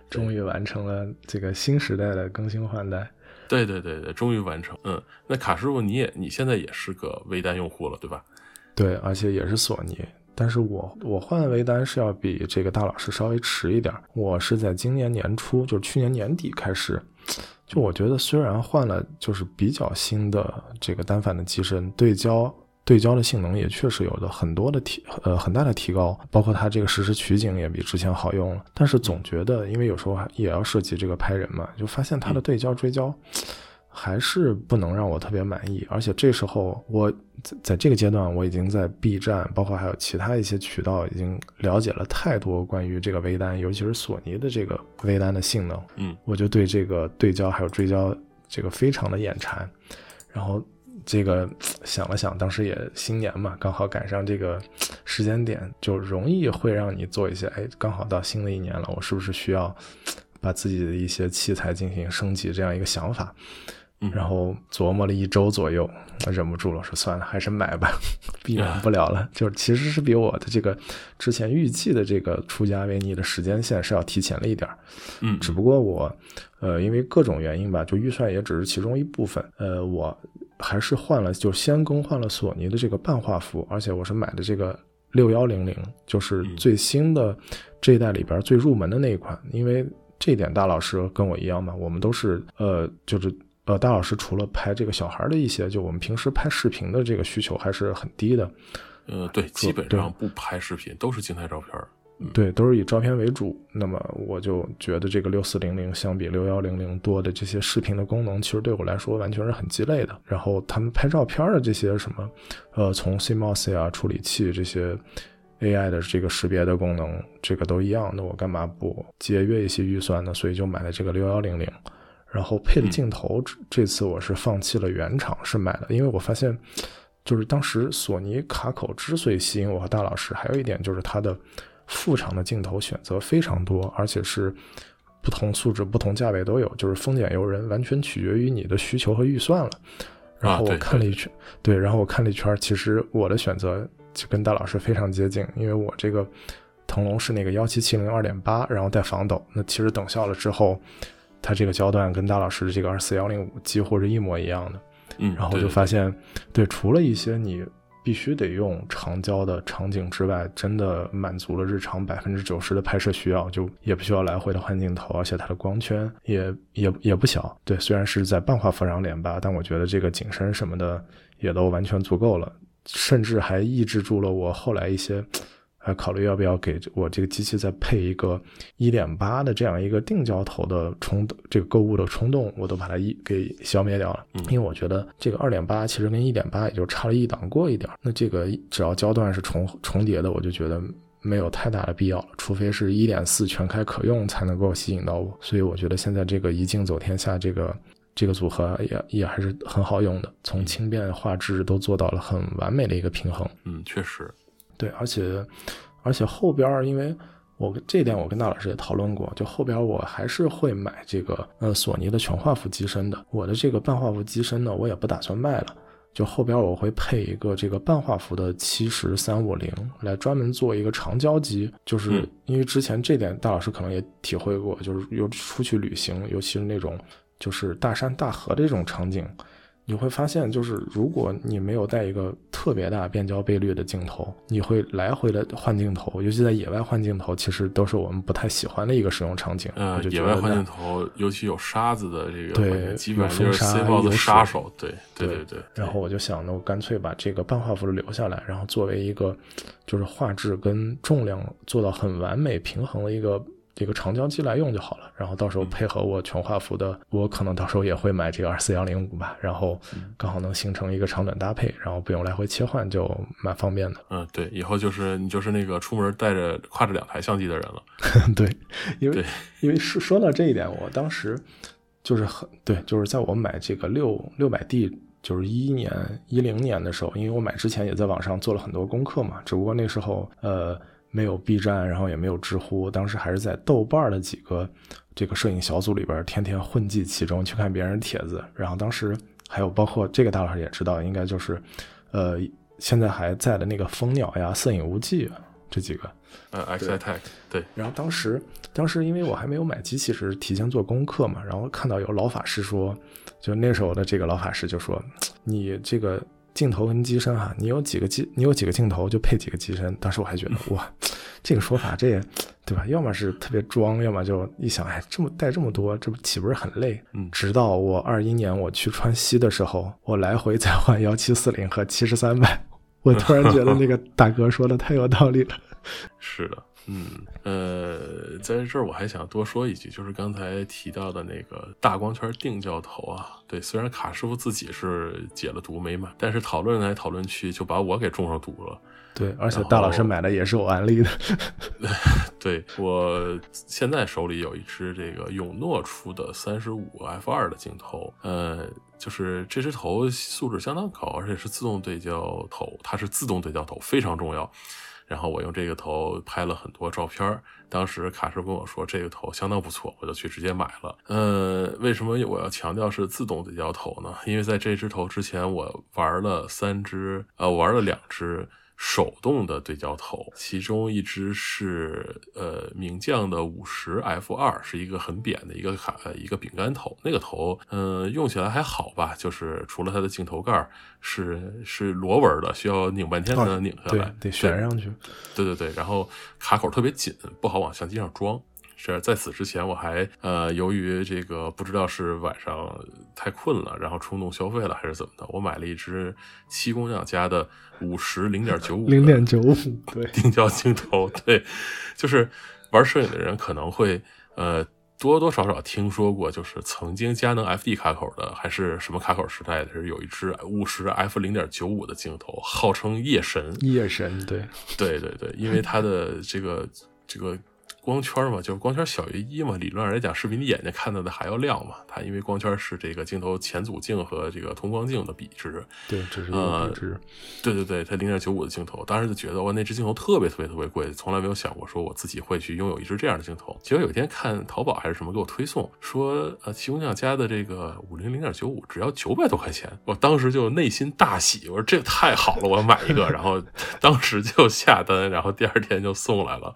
终于完成了这个新时代的更新换代。对对对对，终于完成。嗯，那卡师傅，你也你现在也是个微单用户了，对吧？对，而且也是索尼，但是我我换微单是要比这个大老师稍微迟一点。我是在今年年初，就是去年年底开始，就我觉得虽然换了就是比较新的这个单反的机身，对焦对焦的性能也确实有了很多的提呃很大的提高，包括它这个实时取景也比之前好用了。但是总觉得，因为有时候也要涉及这个拍人嘛，就发现它的对焦追焦。还是不能让我特别满意，而且这时候我在在这个阶段，我已经在 B 站，包括还有其他一些渠道，已经了解了太多关于这个微单，尤其是索尼的这个微单的性能。嗯，我就对这个对焦还有追焦这个非常的眼馋。然后这个想了想，当时也新年嘛，刚好赶上这个时间点，就容易会让你做一些，哎，刚好到新的一年了，我是不是需要把自己的一些器材进行升级这样一个想法。然后琢磨了一周左右，忍不住了，说算了，还是买吧，避免不了了。就其实是比我的这个之前预计的这个出家为尼的时间线是要提前了一点儿。嗯，只不过我，呃，因为各种原因吧，就预算也只是其中一部分。呃，我还是换了，就先更换了索尼的这个半画幅，而且我是买的这个六幺零零，就是最新的这一代里边最入门的那一款。因为这点大老师跟我一样嘛，我们都是呃，就是。呃，大老师除了拍这个小孩的一些，就我们平时拍视频的这个需求还是很低的。呃，对，基本上不拍视频，都是静态照片。对，都是以照片为主。那么我就觉得这个六四零零相比六幺零零多的这些视频的功能，其实对我来说完全是很鸡肋的。然后他们拍照片的这些什么，呃，从 CMOS 啊处理器这些 AI 的这个识别的功能，这个都一样。那我干嘛不节约一些预算呢？所以就买了这个六幺零零。然后配的镜头，这次我是放弃了原厂，是买了，因为我发现，就是当时索尼卡口之所以吸引我和大老师，还有一点就是它的副厂的镜头选择非常多，而且是不同素质、不同价位都有，就是丰俭由人，完全取决于你的需求和预算了。然后我看了一圈，对，然后我看了一圈，其实我的选择就跟大老师非常接近，因为我这个腾龙是那个幺七七零二点八，然后带防抖，那其实等效了之后。它这个焦段跟大老师的这个二四幺零五几乎是一模一样的，嗯，然后就发现，对，除了一些你必须得用长焦的场景之外，真的满足了日常百分之九十的拍摄需要，就也不需要来回的换镜头，而且它的光圈也也也不小，对，虽然是在半画幅上脸吧，但我觉得这个景深什么的也都完全足够了，甚至还抑制住了我后来一些。还考虑要不要给我这个机器再配一个一点八的这样一个定焦头的冲这个购物的冲动，我都把它一给消灭掉了。因为我觉得这个二点八其实跟一点八也就差了一档过一点，那这个只要焦段是重重叠的，我就觉得没有太大的必要了。除非是一点四全开可用才能够吸引到我。所以我觉得现在这个一镜走天下这个这个组合也也还是很好用的，从轻便画质都做到了很完美的一个平衡。嗯，确实。对，而且，而且后边，因为我这点我跟大老师也讨论过，就后边我还是会买这个呃索尼的全画幅机身的。我的这个半画幅机身呢，我也不打算卖了，就后边我会配一个这个半画幅的七十三五零，来专门做一个长焦机。就是因为之前这点大老师可能也体会过，就是有出去旅行，尤其是那种就是大山大河的这种场景。你会发现，就是如果你没有带一个特别大变焦倍率的镜头，你会来回的换镜头，尤其在野外换镜头，其实都是我们不太喜欢的一个使用场景。呃，野外换镜头，尤其有沙子的这个，对，基本上就是 C 包的杀手。对，对，对，对。然后我就想，那我干脆把这个半画幅的留下来，然后作为一个，就是画质跟重量做到很完美平衡的一个。这个长焦机来用就好了，然后到时候配合我全画幅的，我可能到时候也会买这个二四幺零五吧，然后刚好能形成一个长短搭配，然后不用来回切换，就蛮方便的。嗯，对，以后就是你就是那个出门带着挎着两台相机的人了。对，因为因为说说到这一点，我当时就是很对，就是在我买这个六六百 D，就是一一年一零年的时候，因为我买之前也在网上做了很多功课嘛，只不过那时候呃。没有 B 站，然后也没有知乎，当时还是在豆瓣的几个这个摄影小组里边，天天混迹其中去看别人帖子。然后当时还有包括这个大老师也知道，应该就是，呃，现在还在的那个蜂鸟呀、摄影无忌这几个。呃，X I Tech 对。然后当时当时因为我还没有买机器，是提前做功课嘛，然后看到有老法师说，就那时候的这个老法师就说，你这个。镜头跟机身哈，你有几个机，你有几个镜头就配几个机身。当时我还觉得 哇，这个说法这也对吧？要么是特别装，要么就一想，哎，这么带这么多，这不岂不是很累？嗯。直到我二一年我去川西的时候，我来回再换 幺七四零和七十三百，我突然觉得那个大哥说的太有道理了。是的。嗯，呃，在这儿我还想多说一句，就是刚才提到的那个大光圈定焦头啊，对，虽然卡师傅自己是解了毒没买，但是讨论来讨论去就把我给中上毒了。对，而且大老师买的也是我安利的。对我现在手里有一支这个永诺出的三十五 f 二的镜头，呃，就是这支头素质相当高，而且是自动对焦头，它是自动对焦头，非常重要。然后我用这个头拍了很多照片儿当时卡叔跟我说这个头相当不错，我就去直接买了。呃，为什么我要强调是自动对焦头呢？因为在这只头之前我玩了三只，呃，玩了两只。手动的对焦头，其中一只是呃名将的五十 F 二，是一个很扁的一个卡一个饼干头。那个头，嗯，用起来还好吧，就是除了它的镜头盖是是螺纹的，需要拧半天才能拧下来，得旋上去。对对对，然后卡口特别紧，不好往相机上装。是在此之前，我还呃，由于这个不知道是晚上太困了，然后冲动消费了还是怎么的，我买了一支七工匠家的五十零点九五零点九五对定焦镜头。对，就是玩摄影的人可能会呃多多少少听说过，就是曾经佳能 FD 卡口的还是什么卡口时代的是有一支五十 F 零点九五的镜头，号称夜神。夜神，对对对对，因为它的这个这个。光圈嘛，就是光圈小于一嘛，理论上来讲是比你眼睛看到的还要亮嘛。它因为光圈是这个镜头前组镜和这个通光镜的比值，对，这是一个比值。对对对，它零点九五的镜头，当时就觉得哇，那只镜头特别特别特别贵，从来没有想过说我自己会去拥有一只这样的镜头。结果有一天看淘宝还是什么给我推送，说呃，奇工匠家的这个五零零点九五只要九百多块钱，我当时就内心大喜，我说这太好了，我要买一个，然后当时就下单，然后第二天就送来了。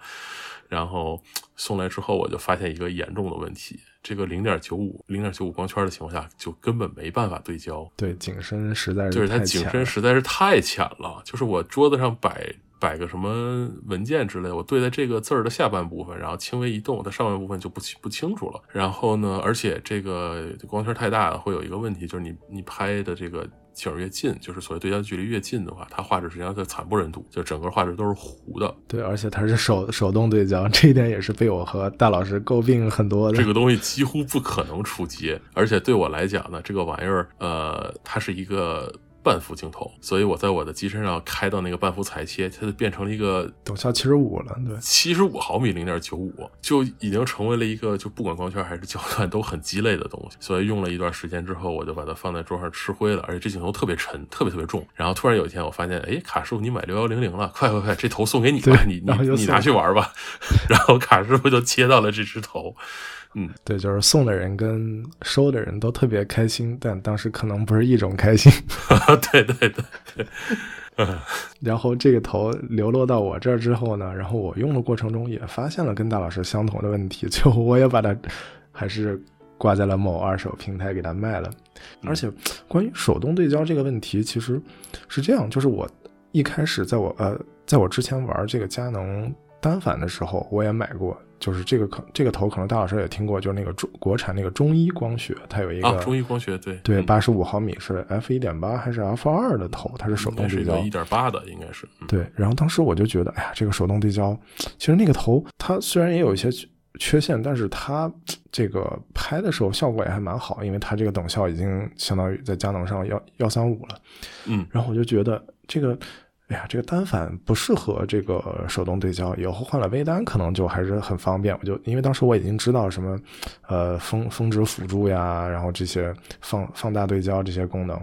然后送来之后，我就发现一个严重的问题：这个零点九五、零点九五光圈的情况下，就根本没办法对焦。对，景深实在是就是它景深实在是太浅了。就是我桌子上摆摆个什么文件之类，我对在这个字儿的下半部分，然后轻微一动，它上半部分就不清不清楚了。然后呢，而且这个光圈太大了，会有一个问题，就是你你拍的这个。景越近，就是所谓对焦距离越近的话，它画质实际上就惨不忍睹，就整个画质都是糊的。对，而且它是手手动对焦，这一点也是被我和大老师诟病很多的。这个东西几乎不可能出街，而且对我来讲呢，这个玩意儿，呃，它是一个。半幅镜头，所以我在我的机身上开到那个半幅裁切，它就变成了一个等效七十五了，对，七十五毫米零点九五就已经成为了一个就不管光圈还是焦段都很鸡肋的东西。所以用了一段时间之后，我就把它放在桌上吃灰了。而且这镜头特别沉，特别特别重。然后突然有一天，我发现，哎，卡师傅你买六幺零零了，快快快，这头送给你吧，你你你拿去玩吧。然后卡师傅就接到了这只头。嗯，对，就是送的人跟收的人都特别开心，但当时可能不是一种开心。对对对，嗯。然后这个头流落到我这儿之后呢，然后我用的过程中也发现了跟大老师相同的问题，就我也把它还是挂在了某二手平台给它卖了。而且关于手动对焦这个问题，其实是这样，就是我一开始在我呃，在我之前玩这个佳能单反的时候，我也买过。就是这个可这个头可能大老师也听过，就是那个中国产那个中医光学，它有一个中医光学，对对，八十五毫米是 f 一点八还是 f 二的头，它是手动对焦，一点八的应该是。对，然后当时我就觉得，哎呀，这个手动对焦，其实那个头它虽然也有一些缺陷，但是它这个拍的时候效果也还蛮好，因为它这个等效已经相当于在佳能上幺幺三五了。嗯，然后我就觉得这个。哎呀，这个单反不适合这个手动对焦，以后换了微单可能就还是很方便。我就因为当时我已经知道什么，呃，峰峰值辅助呀，然后这些放放大对焦这些功能。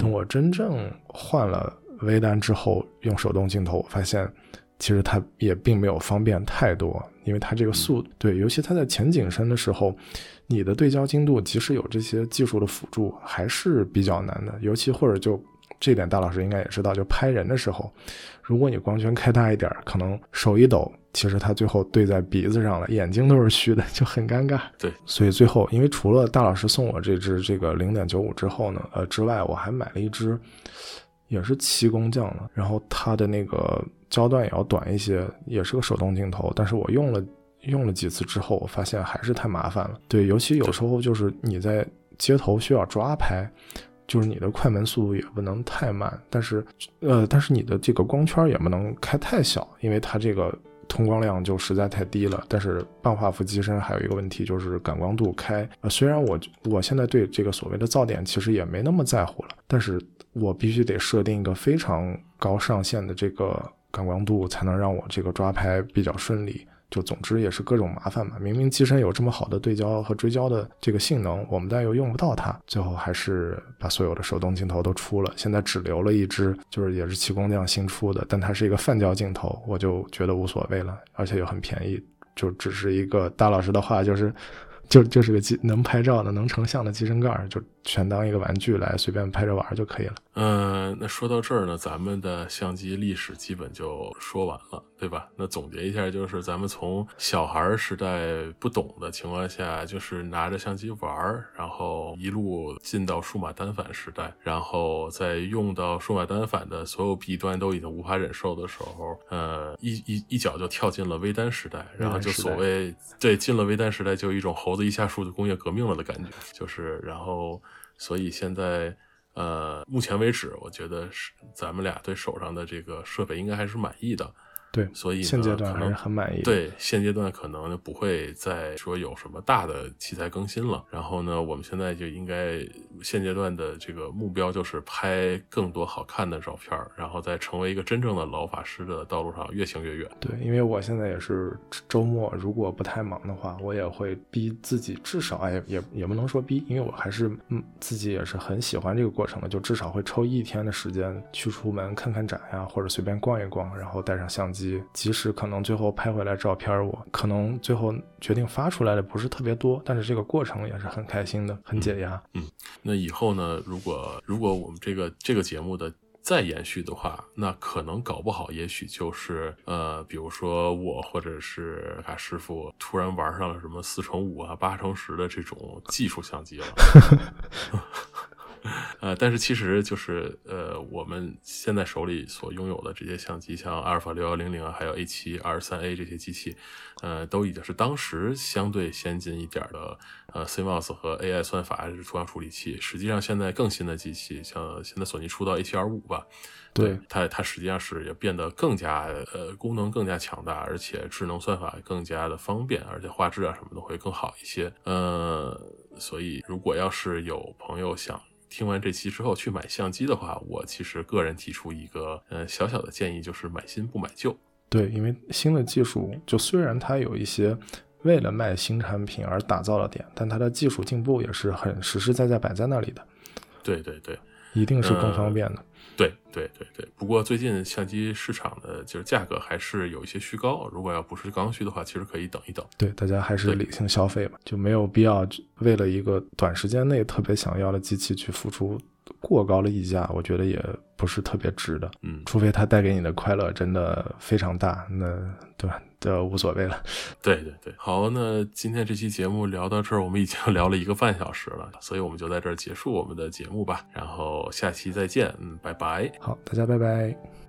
等我真正换了微单之后，用手动镜头，我发现其实它也并没有方便太多，因为它这个速对，尤其它在前景深的时候，你的对焦精度即使有这些技术的辅助，还是比较难的，尤其或者就。这点大老师应该也知道，就拍人的时候，如果你光圈开大一点，可能手一抖，其实他最后对在鼻子上了，眼睛都是虚的，就很尴尬。对，所以最后，因为除了大老师送我这支这个零点九五之后呢，呃之外，我还买了一支，也是七工匠的，然后它的那个焦段也要短一些，也是个手动镜头，但是我用了用了几次之后，我发现还是太麻烦了。对，尤其有时候就是你在街头需要抓拍。就是你的快门速度也不能太慢，但是，呃，但是你的这个光圈也不能开太小，因为它这个通光量就实在太低了。但是半画幅机身还有一个问题就是感光度开，呃，虽然我我现在对这个所谓的噪点其实也没那么在乎了，但是我必须得设定一个非常高上限的这个感光度，才能让我这个抓拍比较顺利。就总之也是各种麻烦嘛。明明机身有这么好的对焦和追焦的这个性能，我们但又用不到它，最后还是把所有的手动镜头都出了。现在只留了一支，就是也是奇工匠新出的，但它是一个泛焦镜头，我就觉得无所谓了，而且又很便宜，就只是一个大老师的话就是。就就是个机能拍照的、能成像的机身盖，就全当一个玩具来随便拍着玩就可以了。嗯，那说到这儿呢，咱们的相机历史基本就说完了，对吧？那总结一下，就是咱们从小孩时代不懂的情况下，就是拿着相机玩，然后一路进到数码单反时代，然后在用到数码单反的所有弊端都已经无法忍受的时候，呃，一一一脚就跳进了微单时代，然后就所谓对进了微单时代，就有一种猴子。一下树就工业革命了的感觉，就是，然后，所以现在，呃，目前为止，我觉得是咱们俩对手上的这个设备应该还是满意的。对，所以现阶段还是很满意。对，现阶段可能就不会再说有什么大的器材更新了。然后呢，我们现在就应该现阶段的这个目标就是拍更多好看的照片，然后在成为一个真正的老法师的道路上越行越远。对，因为我现在也是周末，如果不太忙的话，我也会逼自己，至少哎也也不能说逼，因为我还是嗯自己也是很喜欢这个过程的，就至少会抽一天的时间去出门看看展呀，或者随便逛一逛，然后带上相机。即使可能最后拍回来照片，我可能最后决定发出来的不是特别多，但是这个过程也是很开心的，很解压。嗯，那以后呢？如果如果我们这个这个节目的再延续的话，那可能搞不好，也许就是呃，比如说我或者是卡师傅突然玩上了什么四乘五啊、八乘十的这种技术相机了。呃，但是其实就是呃，我们现在手里所拥有的这些相机，像阿尔法六幺零零啊，还有 A 七二三 A 这些机器，呃，都已经是当时相对先进一点的呃 CMOS 和 AI 算法还是图像处理器。实际上，现在更新的机器，像现在索尼出到 A 七 R 五吧，对它它实际上是也变得更加呃功能更加强大，而且智能算法更加的方便，而且画质啊什么的会更好一些。呃，所以如果要是有朋友想。听完这期之后去买相机的话，我其实个人提出一个呃小小的建议，就是买新不买旧。对，因为新的技术就虽然它有一些为了卖新产品而打造的点，但它的技术进步也是很实实在在摆在那里的。对对对，一定是更方便的。对对对对，不过最近相机市场的就是价格还是有一些虚高，如果要不是刚需的话，其实可以等一等。对，大家还是理性消费吧，就没有必要为了一个短时间内特别想要的机器去付出过高的溢价，我觉得也不是特别值的。嗯，除非它带给你的快乐真的非常大，那对吧？就无所谓了。对对对，好，那今天这期节目聊到这儿，我们已经聊了一个半小时了，所以我们就在这儿结束我们的节目吧。然后下期再见，嗯，拜拜。好，大家拜拜。